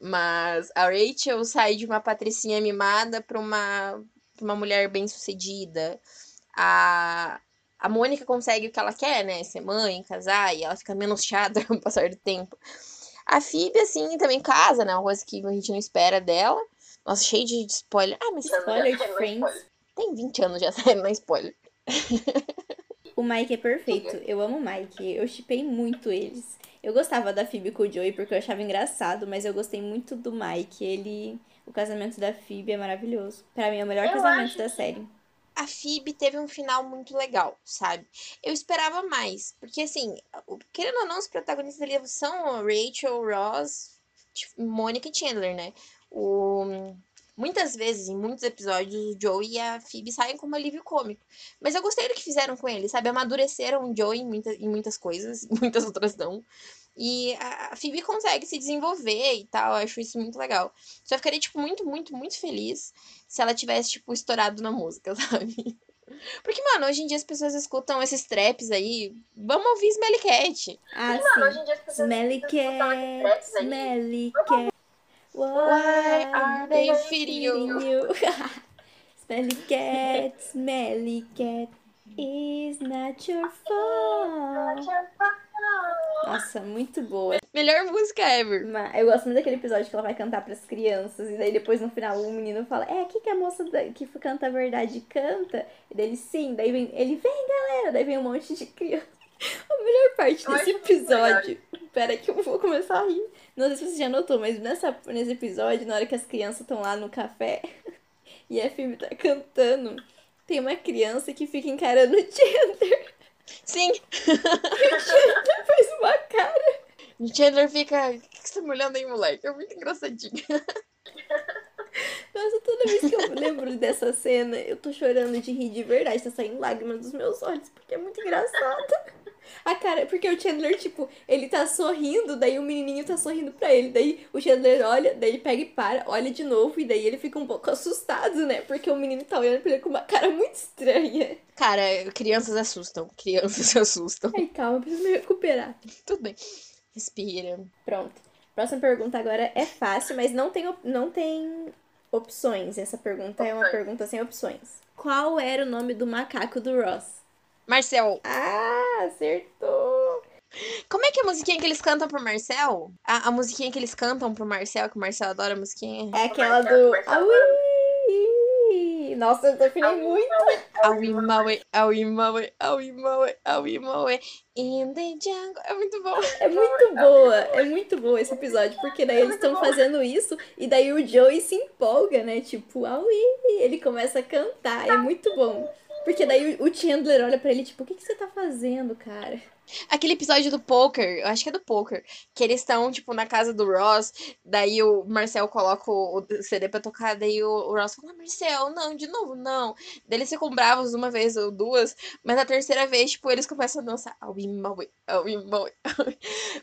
Mas a Rachel sai de uma patricinha mimada pra uma, uma mulher bem sucedida. A, a Mônica consegue o que ela quer, né? Ser mãe, casar, e ela fica menos chata com o passar do tempo. A Phoebe, assim, também casa, né? Uma coisa que a gente não espera dela. Nossa, cheio de spoiler. Ah, mas spoiler de Friends. Tem 20 anos já saindo na spoiler. o Mike é perfeito. Eu amo o Mike. Eu chipei muito eles. Eu gostava da Phoebe com o Joey porque eu achava engraçado, mas eu gostei muito do Mike. Ele. O casamento da Phoebe é maravilhoso. Para mim é o melhor eu casamento da série a Phoebe teve um final muito legal, sabe? Eu esperava mais, porque assim, querendo ou não, os protagonistas ali são Rachel, Ross, Mônica e Chandler, né? O... Muitas vezes, em muitos episódios, o Joey e a Phoebe saem como alívio cômico. Mas eu gostei do que fizeram com eles, sabe? Amadureceram o Joey em, muita, em muitas coisas, muitas outras não. E a Phoebe consegue se desenvolver e tal, eu acho isso muito legal. Só ficaria, tipo, muito, muito, muito feliz se ela tivesse, tipo, estourado na música, sabe? Porque, mano, hoje em dia as pessoas escutam esses traps aí. Vamos ouvir Smelly Cat. Ah, Porque, sim. Mano, hoje em dia as pessoas Smelly Cat, Smelly Cat. Why are they feeding you? smelly cat, smelly cat, is not your fault. Nossa, muito boa. Melhor música ever. Eu gosto muito daquele episódio que ela vai cantar pras crianças. E daí depois no final o menino fala: É aqui que a moça que canta a verdade canta. E daí ele sim, daí vem, ele vem, galera. Daí vem um monte de criança. A melhor parte desse episódio. Pera que eu vou começar a rir. Não sei se você já notou, mas nessa, nesse episódio, na hora que as crianças estão lá no café e a Phoebe tá cantando, tem uma criança que fica encarando o Chandler. Sim. E o Chandler faz uma cara. O Chandler fica. O que você tá me olhando aí, moleque? É muito engraçadinho. Nossa, toda vez que eu lembro dessa cena, eu tô chorando de rir de verdade. Tá saindo lágrimas dos meus olhos, porque é muito engraçado. A cara, porque o Chandler, tipo, ele tá sorrindo, daí o menininho tá sorrindo pra ele. Daí o Chandler olha, daí ele pega e para, olha de novo, e daí ele fica um pouco assustado, né? Porque o menino tá olhando pra ele com uma cara muito estranha. Cara, crianças assustam. Crianças assustam. Ai, calma, preciso me recuperar. Tudo bem. Respira. Pronto. Próxima pergunta agora é fácil, mas não tem, não tem opções. Essa pergunta é uma pergunta sem opções. Qual era o nome do macaco do Ross? Marcel. Ah, acertou. Como é que é a musiquinha que eles cantam pro Marcel? A, a musiquinha que eles cantam pro Marcel, que o Marcel adora a musiquinha. É aquela do. Aui! Nossa, eu definei muito. Aui Maui, Aui Maui, Aui Maui, Aui Maui, in the jungle. É muito bom. É muito boa, é muito boa esse episódio, porque daí eles estão fazendo isso e daí o Joey se empolga, né? Tipo, Aui, ele começa a cantar, é muito bom. Porque daí o Chandler olha para ele, tipo, o que, que você tá fazendo, cara? Aquele episódio do poker, eu acho que é do poker, que eles estão, tipo, na casa do Ross, daí o Marcel coloca o CD pra tocar, daí o, o Ross fala, Marcel, não, de novo, não. Daí eles ficam bravos uma vez ou duas, mas na terceira vez, tipo, eles começam a dançar.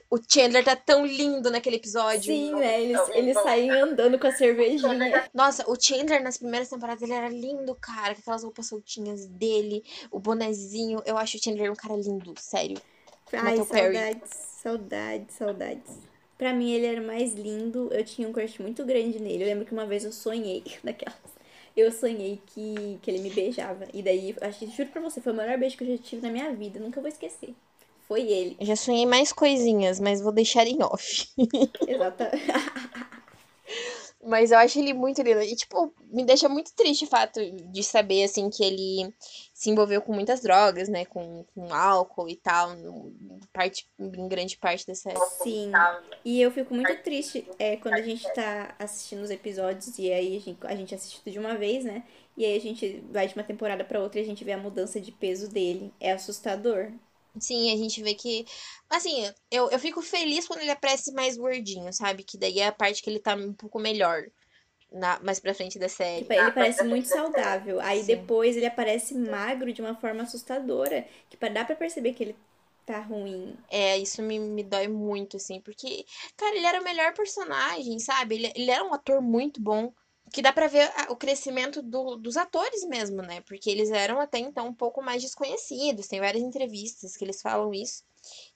O Chandler tá tão lindo naquele episódio. Sim, né? Eles, eles saem andando com a cervejinha. Nossa, o Chandler nas primeiras temporadas, ele era lindo, cara, com aquelas roupas soltinhas dele, o bonezinho. Eu acho o Chandler um cara lindo, sério. Ai, saudades, saudades, saudades. Pra mim ele era mais lindo, eu tinha um crush muito grande nele. Eu lembro que uma vez eu sonhei daquelas. Eu sonhei que, que ele me beijava. E daí, acho que juro pra você, foi o maior beijo que eu já tive na minha vida. Nunca vou esquecer. Foi ele. Eu já sonhei mais coisinhas, mas vou deixar em off. Exatamente. Mas eu acho ele muito lindo. E, tipo, me deixa muito triste o fato de saber, assim, que ele se envolveu com muitas drogas, né? Com, com álcool e tal, parte, em grande parte série. Sim. E eu fico muito triste é, quando a gente tá assistindo os episódios e aí a gente, a gente assiste tudo de uma vez, né? E aí a gente vai de uma temporada para outra e a gente vê a mudança de peso dele. É assustador. Sim, a gente vê que. Assim, eu, eu fico feliz quando ele aparece mais gordinho, sabe? Que daí é a parte que ele tá um pouco melhor. Na, mais pra frente da série. Tipo, ele parece muito saudável. Aí Sim. depois ele aparece magro de uma forma assustadora. Que dá pra perceber que ele tá ruim. É, isso me, me dói muito, assim. Porque, cara, ele era o melhor personagem, sabe? Ele, ele era um ator muito bom que dá para ver o crescimento do, dos atores mesmo, né? Porque eles eram até então um pouco mais desconhecidos. Tem várias entrevistas que eles falam isso.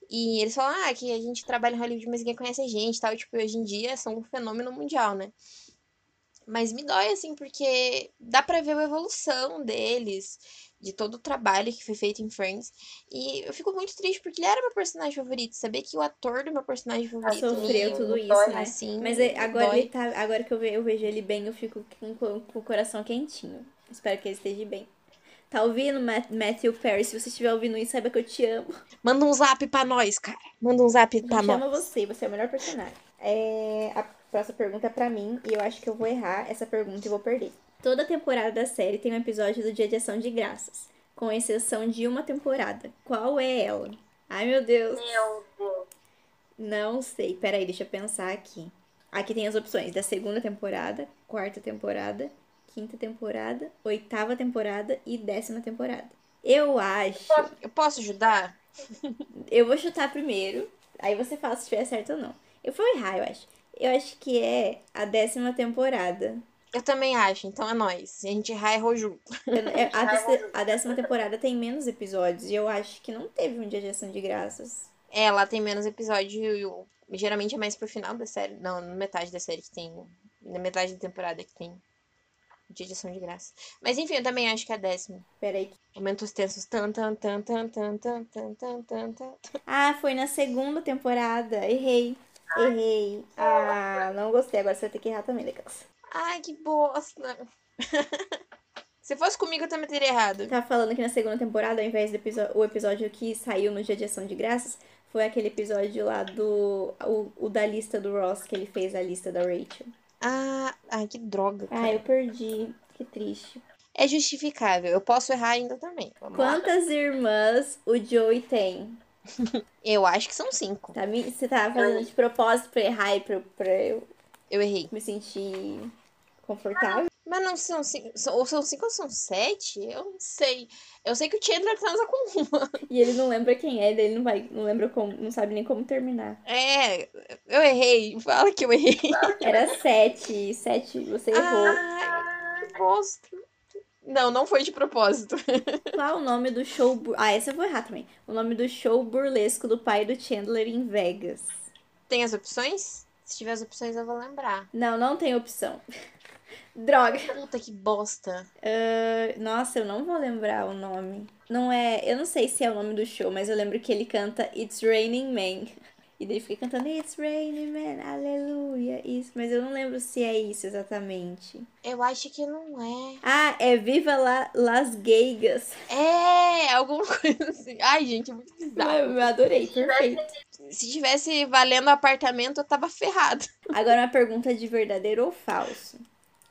E eles falam, ah, que a gente trabalha em Hollywood, mas ninguém conhece a gente tal. E, tipo, hoje em dia são um fenômeno mundial, né? Mas me dói, assim, porque dá pra ver a evolução deles de todo o trabalho que foi feito em Friends. E eu fico muito triste porque ele era meu personagem favorito. Saber que o ator do meu personagem favorito. Sofreu tudo isso, dói, né? Assim, Mas é, agora ele tá. Agora que eu, vejo ele bem, eu fico com, com, com o coração quentinho. Espero que ele esteja bem. Tá ouvindo, Matthew Perry? Se você estiver ouvindo isso, saiba que eu te amo. Manda um zap pra nós, cara. Manda um zap pra nós. Eu amo você, você é o melhor personagem. É, a próxima pergunta é pra mim e eu acho que eu vou errar essa pergunta e vou perder. Toda temporada da série tem um episódio do Dia de Ação de Graças, com exceção de uma temporada. Qual é ela? Ai, meu Deus. Meu Deus. Não sei. Peraí, deixa eu pensar aqui. Aqui tem as opções da segunda temporada, quarta temporada, quinta temporada, oitava temporada e décima temporada. Eu acho. Eu posso ajudar? eu vou chutar primeiro. Aí você fala se estiver certo ou não. Eu vou errar, eu acho. Eu acho que é a décima temporada. Eu também acho, então é nós. A gente errar, errou junto. É, a, a décima temporada tem menos episódios e eu acho que não teve um dia de ação de graças. É, lá tem menos episódio. Geralmente é mais pro final da série. Não, na metade da série que tem. Na metade da temporada que tem dia de ação de graça. Mas enfim, eu também acho que é a décima. Peraí. Aumentos tensos. Tan, tan, tan, tan, tan, tan, tan, tan, tan. Ah, foi na segunda temporada. Errei. Errei. Ah, não gostei. Agora você vai ter que errar também, Lucas. Ai, que bosta. Se fosse comigo, eu também teria errado. Tava falando que na segunda temporada, ao invés do episódio, o episódio que saiu no Dia de Ação de Graças, foi aquele episódio lá do. O, o da lista do Ross, que ele fez a lista da Rachel. Ah, ai, que droga. Cara. Ah, eu perdi. Que triste. É justificável. Eu posso errar ainda também. Vamos Quantas lá. irmãs o Joey tem? Eu acho que são cinco. Tá, você tava fazendo de propósito pra errar e pra, pra eu. Eu errei. Me sentir confortável. Mas não são cinco. Ou são cinco ou são sete? Eu não sei. Eu sei que o Chandler transa com uma. E ele não lembra quem é, ele não vai. Não lembra como. Não sabe nem como terminar. É, eu errei. Fala que eu errei. Era sete. Sete, você errou. Ai, que bosta. Não, não foi de propósito. Qual o nome do show. Ah, essa eu vou errar também. O nome do show burlesco do pai do Chandler em Vegas. Tem as opções? Se tiver as opções, eu vou lembrar. Não, não tem opção. Droga. Puta que bosta. Uh, nossa, eu não vou lembrar o nome. Não é. Eu não sei se é o nome do show, mas eu lembro que ele canta It's Raining Man. E daí fica cantando It's Raining Man, aleluia. Isso, mas eu não lembro se é isso exatamente. Eu acho que não é. Ah, é Viva La, Las Geigas. É, alguma coisa assim. Ai, gente, é muito bizarro. Eu, eu adorei, perfeito. Se tivesse valendo apartamento, eu tava ferrado. Agora uma pergunta de verdadeiro ou falso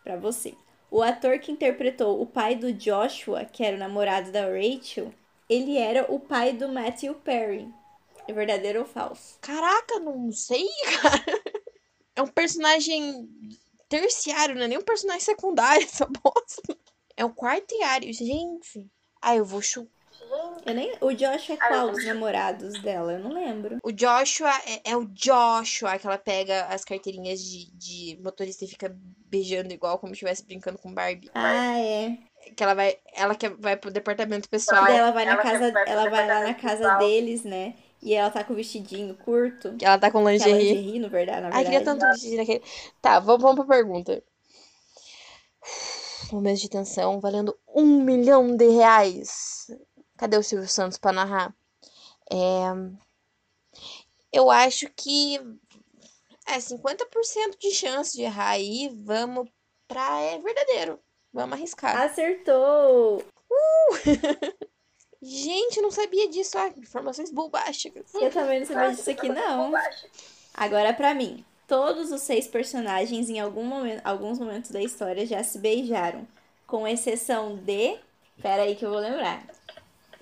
para você. O ator que interpretou o pai do Joshua, que era o namorado da Rachel, ele era o pai do Matthew Perry. É verdadeiro ou falso? Caraca, não sei, cara. É um personagem terciário, não é nem um personagem secundário, essa bosta. É um quartiário, gente. Ah, eu vou chutar. Eu nem... O Joshua é qual dos namorados dela? Eu não lembro. O Joshua é, é, o Joshua que ela pega as carteirinhas de, de motorista e fica beijando igual como se estivesse brincando com Barbie. Ah, é. Que ela vai. Ela que vai pro departamento pessoal. Ela vai na ela casa. Ela vai lá na casa pessoal. deles, né? E ela tá com o vestidinho curto. Que ela tá com lingerie. Que é lingerie, no verdade, na verdade. Ai, queria tanto vestir naquele. Tá, vamos, vamos pra pergunta. Momentos de tensão valendo um milhão de reais. Cadê o Silvio Santos pra narrar? É... Eu acho que É, 50% de chance de errar aí. Vamos pra é verdadeiro. Vamos arriscar. Acertou! Gente, eu não sabia disso. Ah, informações bombásticas. Eu também não sabia disso aqui, não. Agora pra mim. Todos os seis personagens, em algum momento, alguns momentos da história, já se beijaram. Com exceção de. Pera aí que eu vou lembrar.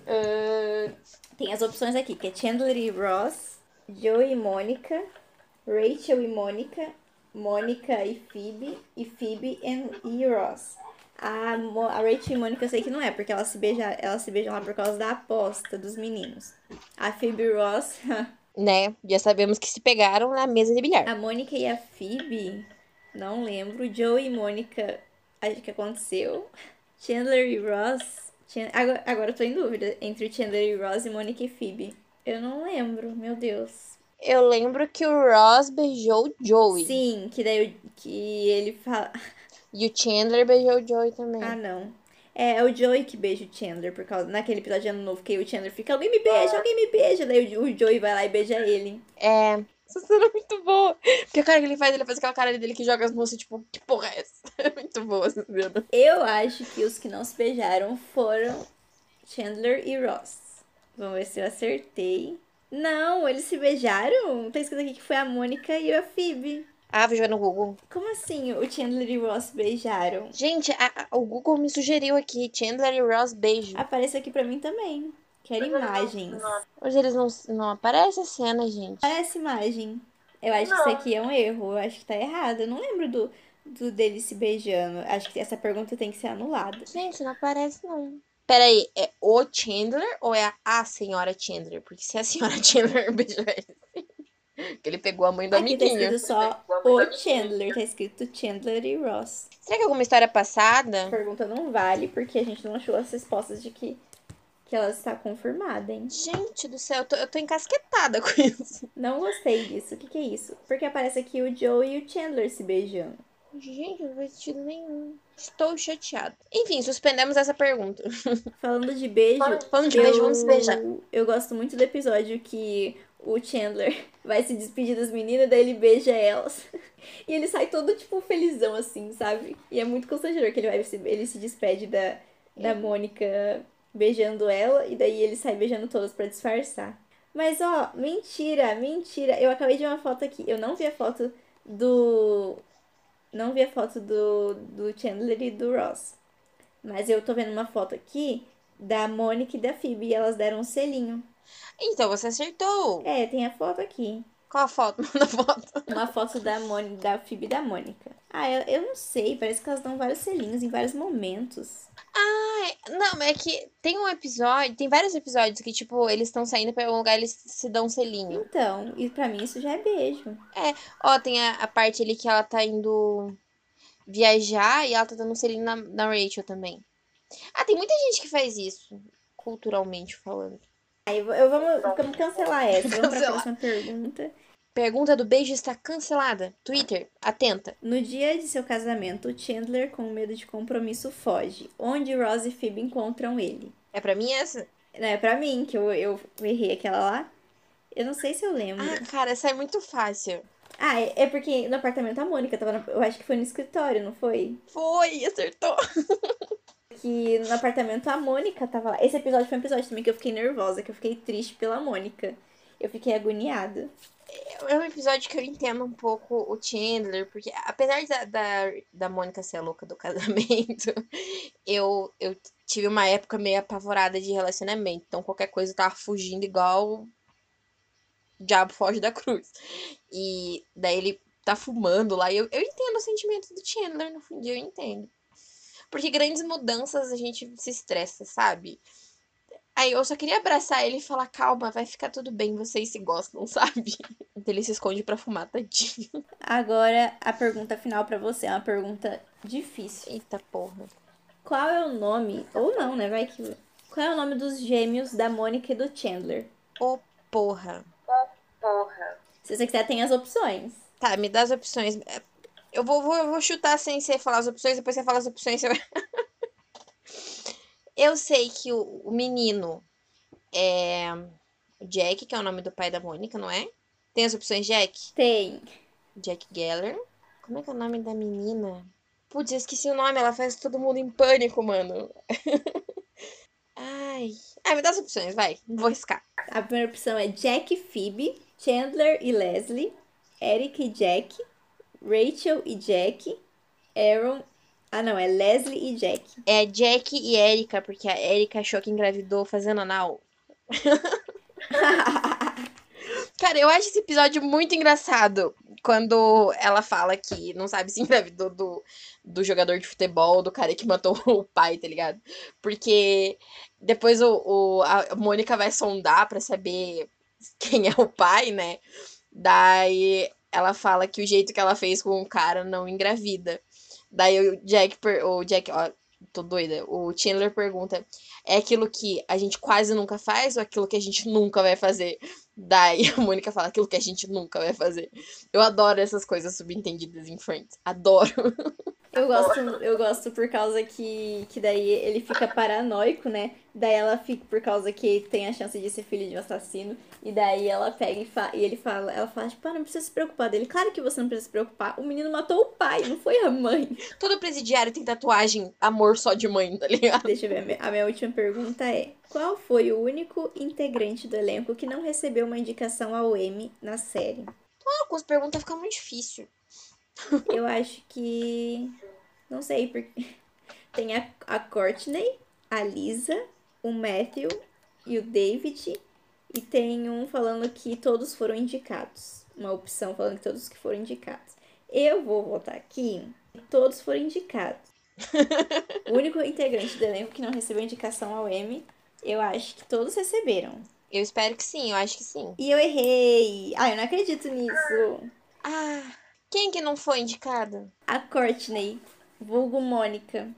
Ah, Tem as opções aqui, que é Chandler e Ross, Joe e Mônica, Rachel e Mônica, Mônica e Phoebe, e Phoebe and- e Ross. A, Mo- a Rachel e Mônica eu sei que não é, porque elas se, beija, elas se beijam lá por causa da aposta dos meninos. A Phoebe e Ross, né? Já sabemos que se pegaram na mesa de bilhar. a Mônica e a Phoebe, não lembro. Joe e Mônica, acho que aconteceu. Chandler e Ross, agora, agora eu tô em dúvida entre Chandler e Ross e Mônica e Phoebe. Eu não lembro, meu Deus. Eu lembro que o Ross beijou o Joey. Sim, que daí eu- que ele fala. E o Chandler beijou o Joey também. Ah, não. É, é o Joey que beija o Chandler, por causa. Naquele episódio de ano novo, que o Chandler fica, alguém me beija, alguém me beija. Daí o, o Joey vai lá e beija ele. É. Essa cena é muito boa. Porque a cara que ele faz, ele faz aquela cara dele que joga as moças, tipo, que porra é essa? É muito boa essa cena. Eu acho que os que não se beijaram foram Chandler e Ross. Vamos ver se eu acertei. Não, eles se beijaram? Tá escrito aqui que foi a Mônica e a Phoebe. Ah, vou jogar no Google. Como assim o Chandler e Ross beijaram? Gente, a- a- o Google me sugeriu aqui, Chandler e Ross beijo. Aparece aqui pra mim também. Quero imagens. Hoje eles não, não aparece a cena, gente. Parece imagem. Eu acho que isso aqui é um erro. Eu acho que tá errado. Eu não lembro do, do deles se beijando. Acho que essa pergunta tem que ser anulada. Gente, não aparece não. Peraí, é o Chandler ou é a, senhora Chandler? Porque se é a senhora Chandler beijou ele. Que ele pegou a mãe do Aqui tá amiguinho. escrito só o Chandler. Tá escrito Chandler e Ross. Será que é alguma história A passada? pergunta não vale porque a gente não achou as respostas de que, que ela está confirmada, hein? Gente do céu, eu tô, eu tô encasquetada com isso. Não gostei disso. O que, que é isso? Porque aparece aqui o Joe e o Chandler se beijando. Gente, não faz sentido nenhum. Estou chateada. Enfim, suspendemos essa pergunta. Falando de beijo, Falando de beijo, vamos beijar. Eu gosto muito do episódio que o Chandler vai se despedir das meninas, daí ele beija elas. E ele sai todo, tipo, felizão, assim, sabe? E é muito constrangedor que ele vai se, ele se despede da, da Mônica beijando ela, e daí ele sai beijando todas pra disfarçar. Mas, ó, mentira, mentira. Eu acabei de ver uma foto aqui. Eu não vi a foto do. Não vi a foto do, do Chandler e do Ross. Mas eu tô vendo uma foto aqui da Mônica e da Phoebe, e elas deram um selinho. Então, você acertou. É, tem a foto aqui. Qual a foto? Manda a foto. Uma foto da, Mônica, da Phoebe e da Mônica. Ah, eu, eu não sei, parece que elas dão vários selinhos em vários momentos. Ai, não, é que tem um episódio, tem vários episódios que, tipo, eles estão saindo pra algum lugar e eles se dão um selinho. Então, e pra mim isso já é beijo. Ó, tem a, a parte ali que ela tá indo viajar e ela tá dando um selinho na, na Rachel também. Ah, tem muita gente que faz isso, culturalmente falando. Aí eu, vamos, vamos cancelar essa. Vamos pra Cancelar. próxima pergunta. Pergunta do beijo está cancelada. Twitter, atenta. No dia de seu casamento, Chandler, com medo de compromisso, foge. Onde Ross e Phoebe encontram ele? É pra mim essa? Não, é pra mim, que eu, eu errei aquela lá. Eu não sei se eu lembro. Ah, cara, essa é muito fácil. Ah, é, é porque no apartamento a Mônica tava. no- eu acho que foi no escritório, não foi? Foi, acertou. Que no apartamento a Mônica tava lá. Esse episódio foi um episódio também que eu fiquei nervosa, que eu fiquei triste pela Mônica. Eu fiquei agoniada. É um episódio que eu entendo um pouco o Chandler, porque apesar da, da, da Mônica ser a louca do casamento, eu, eu tive uma época meio apavorada de relacionamento. Então qualquer coisa eu tava fugindo igual o diabo foge da cruz. E daí ele tá fumando lá. E eu, eu entendo os sentimentos do Chandler no fim do dia, eu entendo. Porque grandes mudanças a gente se estressa, sabe? Aí eu só queria abraçar ele e falar, calma, vai ficar tudo bem, vocês se gostam, sabe? Então ele se esconde pra fumar, tadinho. Agora a pergunta final pra você é uma pergunta difícil. Eita porra. Qual é o nome, ou não, né? Vai que. Qual é o nome dos gêmeos da Mônica e do Chandler? Ô porra. Se você quiser, tem as opções. Tá, me dá as opções. Eu vou, vou, eu vou chutar sem você falar as opções, depois você fala as opções. Você. Eu sei que o, o menino é o Jack, que é o nome do pai da Mônica, não é? Tem as opções Jack? Tem Jack Geller. Como é que é o nome da menina? Putz, eu esqueci o nome, ela faz todo mundo em pânico, mano. Ai. Ai, me dá as opções, vai. Vou riscar. A primeira opção é Jack e Phoebe, Chandler e Leslie, Eric e Jack, Rachel e Jack, Aaron. Ah, não, é Leslie e Jack. É Jack e Erika, porque a Erika achou que engravidou fazendo anal. Cara, eu acho esse episódio muito engraçado. Quando ela fala que não sabe se engravidou do, do jogador de futebol, do cara que matou o pai, tá ligado? Porque depois o, o a Mônica vai sondar pra saber quem é o pai, né? Daí ela fala que o jeito que ela fez com o cara não engravida. Daí o Jack, o Jack, ó, tô doida. O Chandler pergunta: é aquilo que a gente quase nunca faz ou aquilo que a gente nunca vai fazer? Daí a Mônica fala aquilo que a gente nunca vai fazer. Eu adoro essas coisas subentendidas em Friends. Adoro. Eu gosto, eu gosto por causa que, que daí ele fica paranoico, né? Daí ela fica por causa que tem a chance de ser filho de um assassino. E daí ela pega e, fa e ele fala, ela fala, tipo, ah, não precisa se preocupar dele. Claro que você não precisa se preocupar. O menino matou o pai, não foi a mãe. Todo presidiário tem tatuagem amor só de mãe, tá ligado? Deixa eu ver. A minha última pergunta é: qual foi o único integrante do elenco que não recebeu uma indicação ao Emmy na série? Ah, com as perguntas fica muito difícil. Eu acho que. Não sei, porque. Tem a, a Courtney, a Lisa, o Matthew e o David. E tem um falando que todos foram indicados. Uma opção falando que todos que foram indicados. Eu vou votar aqui. Todos foram indicados. o único integrante do elenco que não recebeu indicação ao Emmy, eu acho que todos receberam. Eu espero que sim, eu acho que sim. E eu errei. Ah, eu não acredito nisso. Ah, quem que não foi indicada? A Courtney, vulgo Mônica.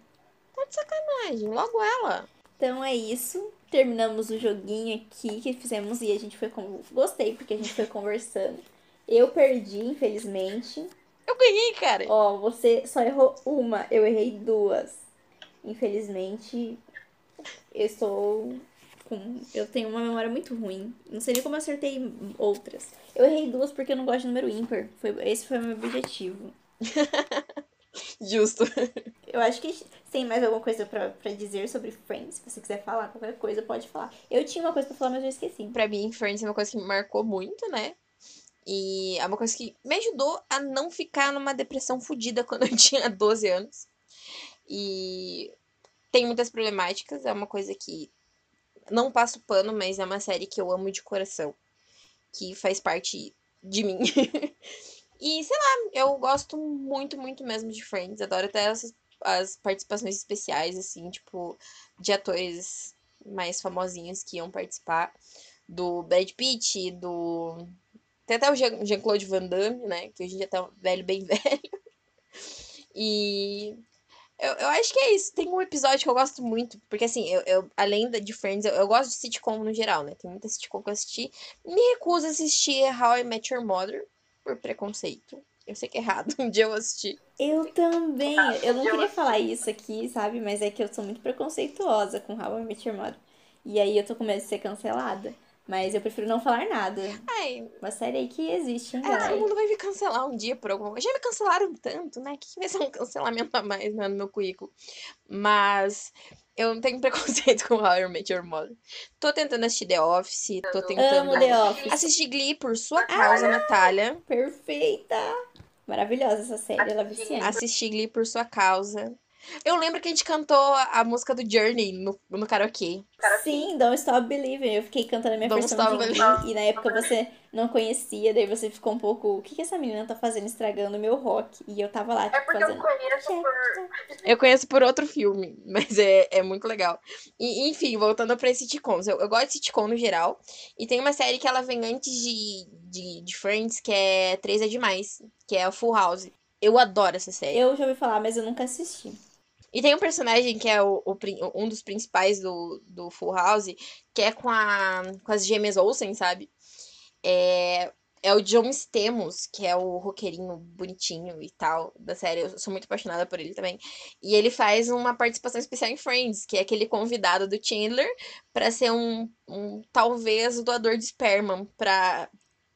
Tá de sacanagem, logo ela. Então é isso. Terminamos o joguinho aqui que fizemos e a gente foi. Com... Gostei, porque a gente foi conversando. Eu perdi, infelizmente. Eu ganhei, cara. Ó, você só errou uma, eu errei duas. Infelizmente, eu estou com. Eu tenho uma memória muito ruim. Não sei nem como eu acertei outras. Eu errei duas porque eu não gosto de número ímpar. Foi, esse foi o meu objetivo. Justo. Eu acho que tem mais alguma coisa pra dizer sobre Friends. Se você quiser falar qualquer coisa, pode falar. Eu tinha uma coisa pra falar, mas eu esqueci. Pra mim, Friends é uma coisa que me marcou muito, né? E é uma coisa que me ajudou a não ficar numa depressão fodida quando eu tinha 12 anos. E tem muitas problemáticas, é uma coisa que não passo pano, mas é uma série que eu amo de coração, que faz parte de mim. e sei lá, eu gosto muito, muito mesmo de Friends, adoro até essas as participações especiais assim, tipo de atores mais famosinhos que iam participar do Brad Pitt, do tem até o Jean-Claude Van Damme, né, que hoje em dia tá velho, bem velho. E eu, eu acho que é isso. Tem um episódio que eu gosto muito, porque assim, eu, eu além de Friends, eu, eu gosto de sitcom no geral, né? Tem muita sitcom que eu assisti. Me recuso a assistir How I Met Your Mother por preconceito. Eu sei que é errado, um dia eu assisti. Eu também. Eu não queria falar isso aqui, sabe? Mas é que eu sou muito preconceituosa com How I Met Your Mother. E aí eu tô com medo de ser cancelada. Mas eu prefiro não falar nada. Ai, Uma série aí que existe, hein, é, galera? todo mundo vai me cancelar um dia por alguma coisa. Já me cancelaram tanto, né? Que vai ser um cancelamento a mais né, no meu currículo. Mas eu não tenho preconceito com How I Met Your Mother. Tô tentando assistir The Office, tô tentando Amo The Office. assistir Glee por sua causa, Natália. Perfeita! Maravilhosa essa série, ela é viciante. Assistir Glee por sua causa. Eu lembro que a gente cantou a música do Journey no, no karaokê. Sim, Don't Stop Believing. Eu fiquei cantando a minha Don't versão Stop de Glee, e na época você não conhecia, daí você ficou um pouco, o que que essa menina tá fazendo estragando o meu rock? E eu tava lá, É porque eu fazendo... conheço Check, por. Eu conheço por outro filme, mas é, é muito legal. E, enfim, voltando pra sitcoms. Eu, eu gosto de sitcom no geral. E tem uma série que ela vem antes de, de, de Friends, que é Três é Demais, que é a Full House. Eu adoro essa série. Eu já ouvi falar, mas eu nunca assisti. E tem um personagem que é o, o um dos principais do, do Full House, que é com, a, com as gêmeas Olsen, sabe? É, é o John Stamos, que é o roqueirinho bonitinho e tal da série. Eu sou muito apaixonada por ele também. E ele faz uma participação especial em Friends, que é aquele convidado do Chandler pra ser um, um talvez doador de esperma pra,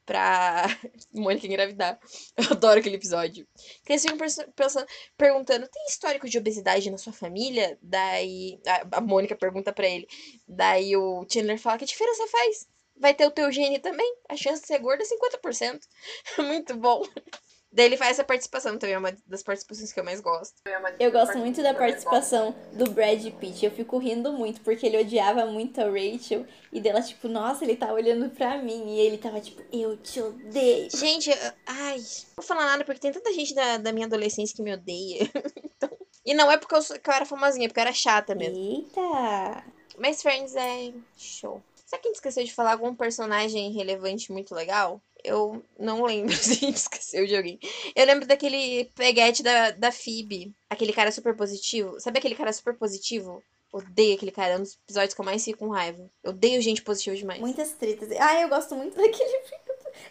pra Mônica engravidar. Eu adoro aquele episódio. Que eles ficam pensando, perguntando: tem histórico de obesidade na sua família? Daí a, a Mônica pergunta para ele. Daí o Chandler fala: que diferença faz? Vai ter o teu gene também? A chance de ser gorda é 50%. Muito bom. Daí ele faz essa participação também, é uma das participações que eu mais gosto. Eu gosto muito da participação do Brad Pitt. Eu fico rindo muito, porque ele odiava muito a Rachel. E dela, tipo, nossa, ele tá olhando pra mim. E ele tava, tipo, eu te odeio. Gente, ai, não vou falar nada, porque tem tanta gente da, da minha adolescência que me odeia. então... E não é porque eu, que eu era famosinha, é porque eu era chata mesmo. Eita! Mas Friends é show. Será que a gente esqueceu de falar algum personagem relevante muito legal? Eu não lembro gente esqueceu de alguém. Eu lembro daquele peguete da, da. Aquele cara super positivo. Sabe aquele cara super positivo? Odeio aquele cara, é um dos episódios que eu mais fico com raiva. Odeio gente positiva demais. Muitas tretas. Ah, eu gosto muito daquele.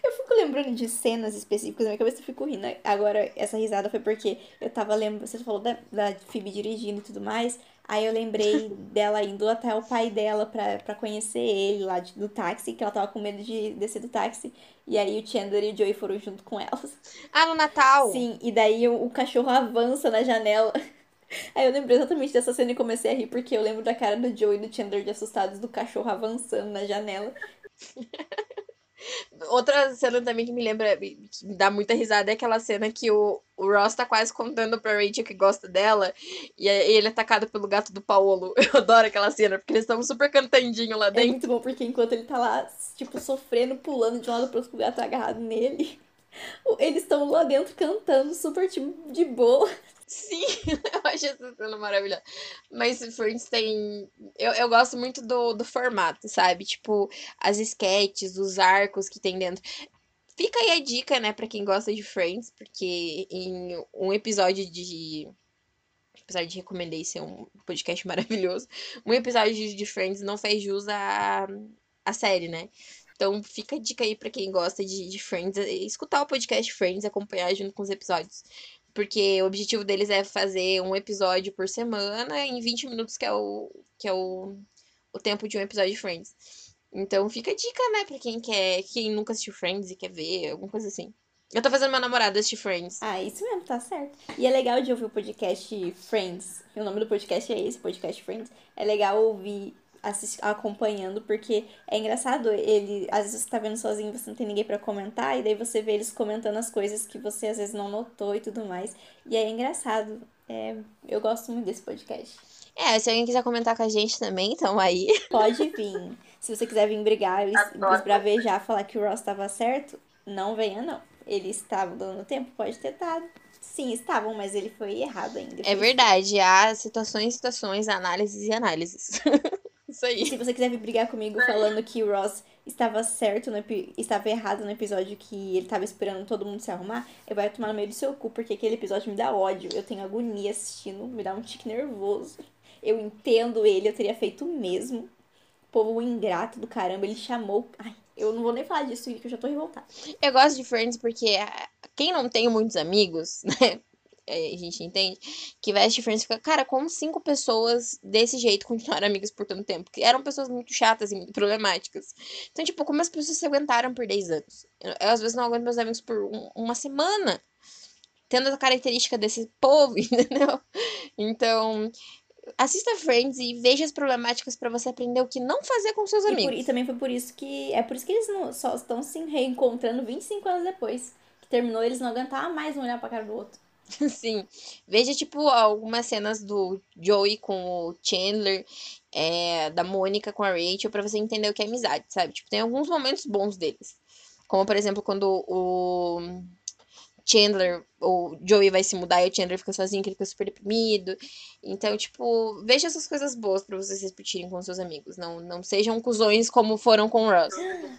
Eu fico lembrando de cenas específicas na minha cabeça, eu fico rindo. Agora, essa risada foi porque eu tava lembrando. Você falou da, da Phoebe dirigindo e tudo mais. Aí eu lembrei dela indo até o pai dela pra, pra conhecer ele lá de, do táxi, que ela tava com medo de descer do táxi. E aí o Chandler e o Joey foram junto com elas. Ah, no Natal? Sim, e daí o, o cachorro avança na janela. Aí eu lembrei exatamente dessa cena e comecei a rir, porque eu lembro da cara do Joey e do Chandler de assustados do cachorro avançando na janela. Outra cena também que me lembra, que me dá muita risada, é aquela cena que o, o Ross tá quase contando pra Rachel que gosta dela, e ele é atacado pelo gato do Paolo. Eu adoro aquela cena, porque eles estão super cantandinho lá dentro. É muito bom, porque enquanto ele tá lá, tipo, sofrendo, pulando de um lado pro outro com o gato agarrado nele, eles estão lá dentro cantando super, tipo, de boa. Sim, eu acho essa cena maravilhosa. Mas Friends tem. Eu, eu gosto muito do, do formato, sabe? Tipo, as sketches, os arcos que tem dentro. Fica aí a dica, né, pra quem gosta de Friends, porque em um episódio de. Apesar de recomendei ser um podcast maravilhoso, um episódio de Friends não fez jus à, à série, né? Então fica a dica aí pra quem gosta de, de Friends, escutar o podcast Friends, acompanhar junto com os episódios. Porque o objetivo deles é fazer um episódio por semana em 20 minutos, que é o, que é o, o tempo de um episódio de Friends. Então fica a dica, né, pra quem quer, quem nunca assistiu Friends e quer ver, alguma coisa assim. Eu tô fazendo meu namorado assistir Friends. Ah, isso mesmo, tá certo. E é legal de ouvir o podcast Friends. O nome do podcast é esse, podcast Friends. É legal ouvir acompanhando, porque é engraçado, ele, às vezes você tá vendo sozinho, você não tem ninguém para comentar, e daí você vê eles comentando as coisas que você às vezes não notou e tudo mais. E é engraçado. É, eu gosto muito desse podcast. É, se alguém quiser comentar com a gente também, então aí. Pode vir. Se você quiser vir brigar e esbravejar, falar que o Ross estava certo, não venha, não. Ele estava dando tempo, pode ter dado. Sim, estavam, mas ele foi errado ainda. É verdade. Há situações, situações, análises e análises. Isso aí. Se você quiser vir brigar comigo falando que o Ross estava certo, no, estava errado no episódio que ele estava esperando todo mundo se arrumar, eu vai tomar no meio do seu cu, porque aquele episódio me dá ódio. Eu tenho agonia assistindo, me dá um tique nervoso. Eu entendo ele, eu teria feito o mesmo. O povo ingrato do caramba, ele chamou. Ai, eu não vou nem falar disso, que eu já tô revoltada. Eu gosto de Friends porque ah, quem não tem muitos amigos, né? É, a gente entende, que Best Friends fica, cara, como cinco pessoas desse jeito continuaram amigas por tanto tempo? Que eram pessoas muito chatas e muito problemáticas. Então, tipo, como as pessoas se aguentaram por 10 anos? Eu, eu às vezes não aguento meus amigos por um, uma semana. Tendo a característica desse povo, entendeu? Então, assista Friends e veja as problemáticas para você aprender o que não fazer com seus amigos. E, por, e, também foi por isso que. É por isso que eles não, só estão se reencontrando 25 anos depois. Que terminou, eles não aguentavam mais um olhar pra cara do outro. Sim. Veja, tipo, algumas cenas do Joey com o Chandler, é, da Mônica com a Rachel, pra você entender o que é amizade, sabe? Tipo, tem alguns momentos bons deles. Como, por exemplo, quando o Chandler, o Joey vai se mudar e o Chandler fica sozinho, que ele fica super deprimido. Então, tipo, veja essas coisas boas para vocês repetirem com seus amigos. Não, não sejam cuzões como foram com o Russ.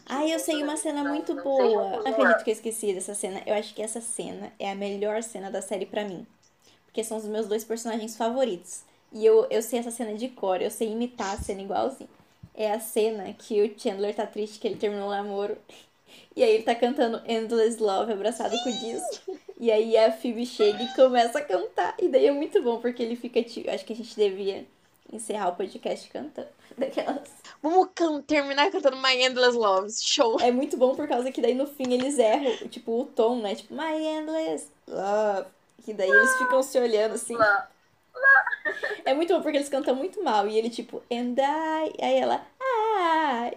Ai, eu sei uma cena muito boa. Não acredito que eu esqueci dessa cena. Eu acho que essa cena é a melhor cena da série para mim. Porque são os meus dois personagens favoritos. E eu, eu sei essa cena de cor, eu sei imitar a cena igualzinho. É a cena que o Chandler tá triste que ele terminou o namoro. E aí ele tá cantando Endless Love abraçado com o disco. E aí a Phoebe chega e começa a cantar. E daí é muito bom, porque ele fica tipo. Acho que a gente devia encerrar o podcast cantando. Daquelas. Vamos can terminar cantando My Endless Love. Show. É muito bom por causa que daí no fim eles erram, tipo, o tom, né? Tipo, My Endless Love. Que daí eles ficam se olhando assim. É muito bom porque eles cantam muito mal. E ele, tipo, and I. Aí ela, ai.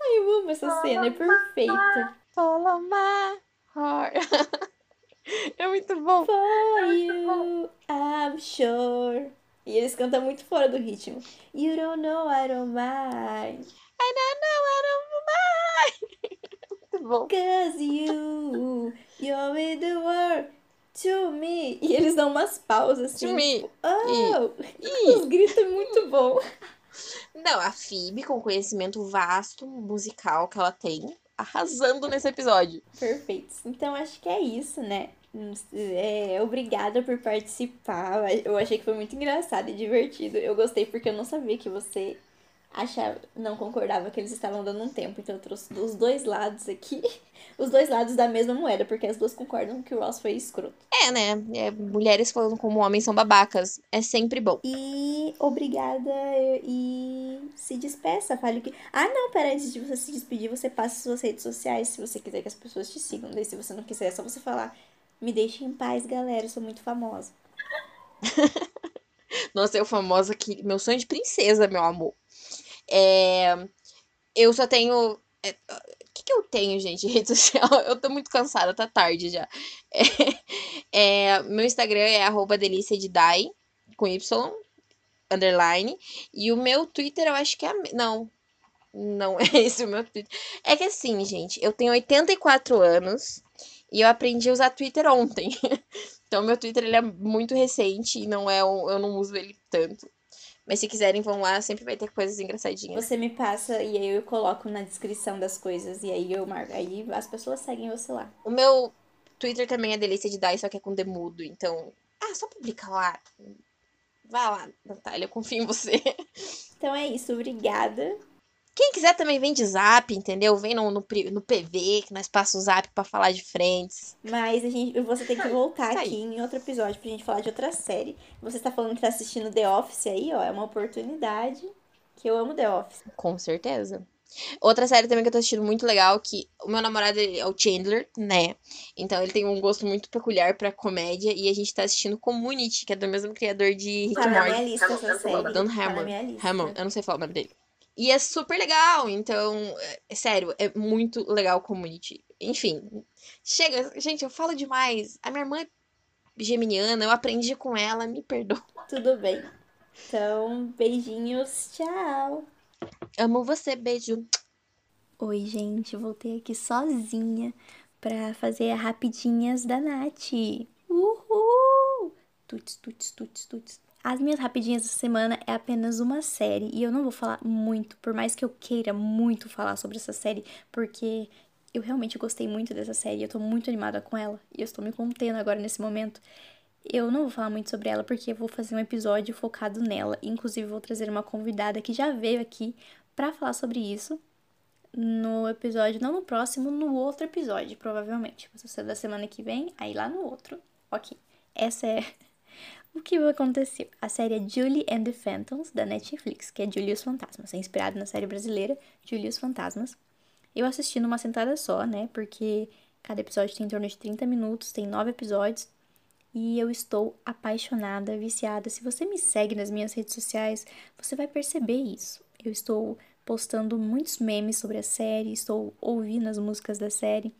Ai, eu amo essa cena, é perfeita. Follow my heart. É muito bom. For you, I'm sure. E eles cantam muito fora do ritmo. You don't know, I don't mind. I don't know, I don't mind. Muito bom. Cause you, you're with the world to me. E eles dão umas pausas assim. To me. Tipo, oh! E- Os gritos é muito bom. Não, a Phoebe, com conhecimento vasto musical que ela tem, arrasando nesse episódio. Perfeitos. Então acho que é isso, né? É, obrigada por participar. Eu achei que foi muito engraçado e divertido. Eu gostei porque eu não sabia que você achava, não concordava que eles estavam dando um tempo. Então eu trouxe dos dois lados aqui, os dois lados da mesma moeda, porque as duas concordam que o Ross foi escroto. É, né? É, mulheres falando como homens são babacas. É sempre bom. E obrigada e se despeça, fale o que. Ah, não, pera, antes de você se despedir, você passa suas redes sociais se você quiser que as pessoas te sigam. Daí, se você não quiser, é só você falar. Me deixe em paz, galera, eu sou muito famosa. Nossa, eu famosa aqui. Meu sonho de princesa, meu amor. É, eu só tenho. é, O que, que eu tenho, gente, de rede social? Eu tô muito cansada, tá tarde já. É, é, meu Instagram é arroba com Y, underline. E o meu Twitter, eu acho que é. Não. Não é esse o meu Twitter. É que assim, gente, eu tenho 84 anos e eu aprendi a usar Twitter ontem. Então, meu Twitter ele é muito recente e não é um, eu não uso ele tanto. Mas se quiserem, vão lá, sempre vai ter coisas engraçadinhas. Você me passa e aí eu coloco na descrição das coisas e aí eu marco. Aí as pessoas seguem você lá. O meu Twitter também é delícia de dar, só que é com demudo. Então, ah, só publica lá. Vai lá, Natália, eu confio em você. Então é isso, obrigada. Quem quiser também vem de zap, entendeu? Vem no, no, no PV, que nós passamos o zap pra falar de frentes. Mas a gente, você tem que voltar Isso aí. aqui em outro episódio pra gente falar de outra série. Você está falando que tá assistindo The Office aí, ó. É uma oportunidade. Que eu amo The Office. Com certeza. Outra série também que eu tô assistindo muito legal, que o meu namorado é o Chandler, né? Então ele tem um gosto muito peculiar pra comédia. E a gente tá assistindo Community, que é do mesmo criador de Rick Tá and na Morty. minha lista essa série. Dan Tá na minha lista. Hammond, eu não sei falar o nome dele. E é super legal, então, é, sério, é muito legal o community. Enfim, chega, gente, eu falo demais. A minha irmã é geminiana, eu aprendi com ela, me perdoa. Tudo bem. Então, beijinhos. Tchau. Amo você, beijo. Oi, gente, voltei aqui sozinha pra fazer a rapidinhas da Nath. Uhul! Tuts, tuts, tuts, tuts. As minhas rapidinhas da semana é apenas uma série e eu não vou falar muito, por mais que eu queira muito falar sobre essa série, porque eu realmente gostei muito dessa série, eu tô muito animada com ela e eu estou me contendo agora nesse momento. Eu não vou falar muito sobre ela porque eu vou fazer um episódio focado nela, inclusive vou trazer uma convidada que já veio aqui pra falar sobre isso no episódio, não no próximo, no outro episódio, provavelmente. Se você é da semana que vem, aí lá no outro. Ok. Essa é o que aconteceu. A série é Julie and the Phantoms, da Netflix, que é Julie e os Fantasmas. É inspirado na série brasileira Julie e os Fantasmas. Eu assisti numa sentada só, né? Porque cada episódio tem em torno de 30 minutos, tem nove episódios. E eu estou apaixonada, viciada. Se você me segue nas minhas redes sociais, você vai perceber isso. Eu estou postando muitos memes sobre a série, estou ouvindo as músicas da série.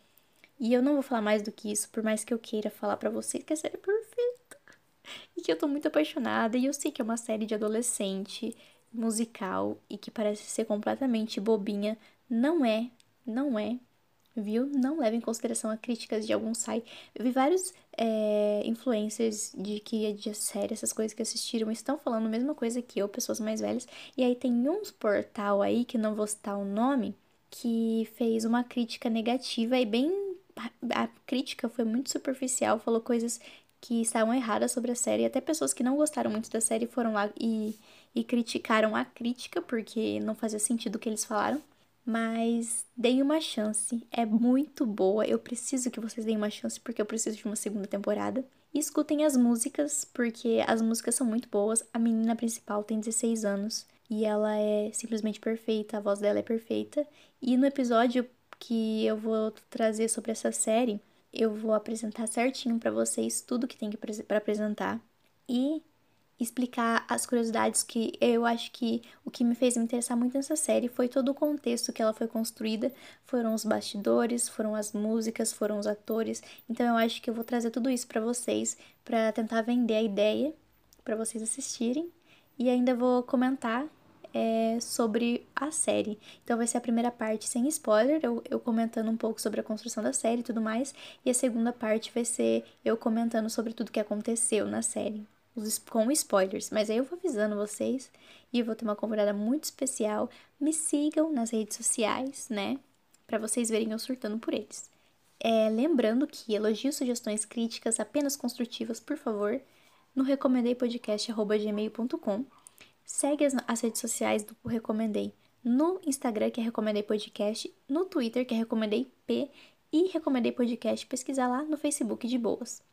E eu não vou falar mais do que isso, por mais que eu queira falar pra você que a série é perfeita. E que eu tô muito apaixonada. E eu sei que é uma série de adolescente, musical e que parece ser completamente bobinha. Não é, não é. Viu? Não leva em consideração as críticas de algum site. Eu vi vários é, influencers de que é de série, essas coisas que assistiram, estão falando a mesma coisa que eu, pessoas mais velhas. E aí tem uns portal aí, que não vou citar o nome, que fez uma crítica negativa e bem. A, a crítica foi muito superficial, falou coisas que estavam erradas sobre a série. Até pessoas que não gostaram muito da série foram lá e, e criticaram a crítica, porque não fazia sentido o que eles falaram. Mas deem uma chance, é muito boa. Eu preciso que vocês deem uma chance porque eu preciso de uma segunda temporada. E escutem as músicas, porque as músicas são muito boas. A menina principal tem 16 anos e ela é simplesmente perfeita, a voz dela é perfeita. E no episódio que eu vou trazer sobre essa série, eu vou apresentar certinho para vocês tudo que tem para apresentar e explicar as curiosidades que eu acho que o que me fez me interessar muito nessa série foi todo o contexto que ela foi construída, foram os bastidores, foram as músicas, foram os atores. Então eu acho que eu vou trazer tudo isso para vocês para tentar vender a ideia para vocês assistirem e ainda vou comentar é, sobre a série. Então vai ser a primeira parte sem spoiler, eu, eu comentando um pouco sobre a construção da série e tudo mais, e a segunda parte vai ser eu comentando sobre tudo que aconteceu na série com spoilers, mas aí eu vou avisando vocês e eu vou ter uma convidada muito especial. Me sigam nas redes sociais, né? Para vocês verem eu surtando por eles. É, lembrando que elogios, sugestões, críticas apenas construtivas, por favor, no recomendeipodcast.gmail.com. Segue as, as redes sociais do Recomendei no Instagram, que é Recomendei Podcast, no Twitter, que é Recomendei P, e Recomendei Podcast, pesquisar lá no Facebook de boas.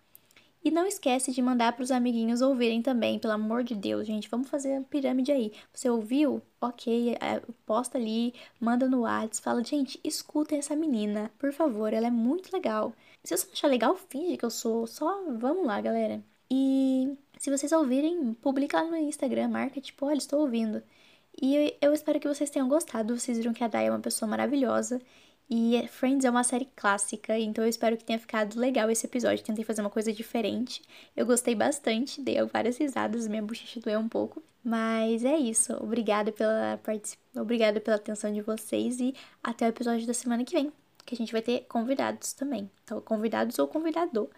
E não esquece de mandar para os amiguinhos ouvirem também, pelo amor de Deus, gente. Vamos fazer a pirâmide aí. Você ouviu? Ok, é, posta ali, manda no WhatsApp, fala, gente, escutem essa menina, por favor, ela é muito legal. Se você achar legal, finge que eu sou. Só vamos lá, galera. E se vocês ouvirem, publica lá no Instagram, marca, tipo, olha, estou ouvindo. E eu espero que vocês tenham gostado. Vocês viram que a Dai é uma pessoa maravilhosa. E Friends é uma série clássica, então eu espero que tenha ficado legal esse episódio. Tentei fazer uma coisa diferente. Eu gostei bastante, dei várias risadas, minha bochecha doeu um pouco. Mas é isso. Obrigada pela. Obrigada pela atenção de vocês e até o episódio da semana que vem, que a gente vai ter convidados também. Então, convidados ou convidador.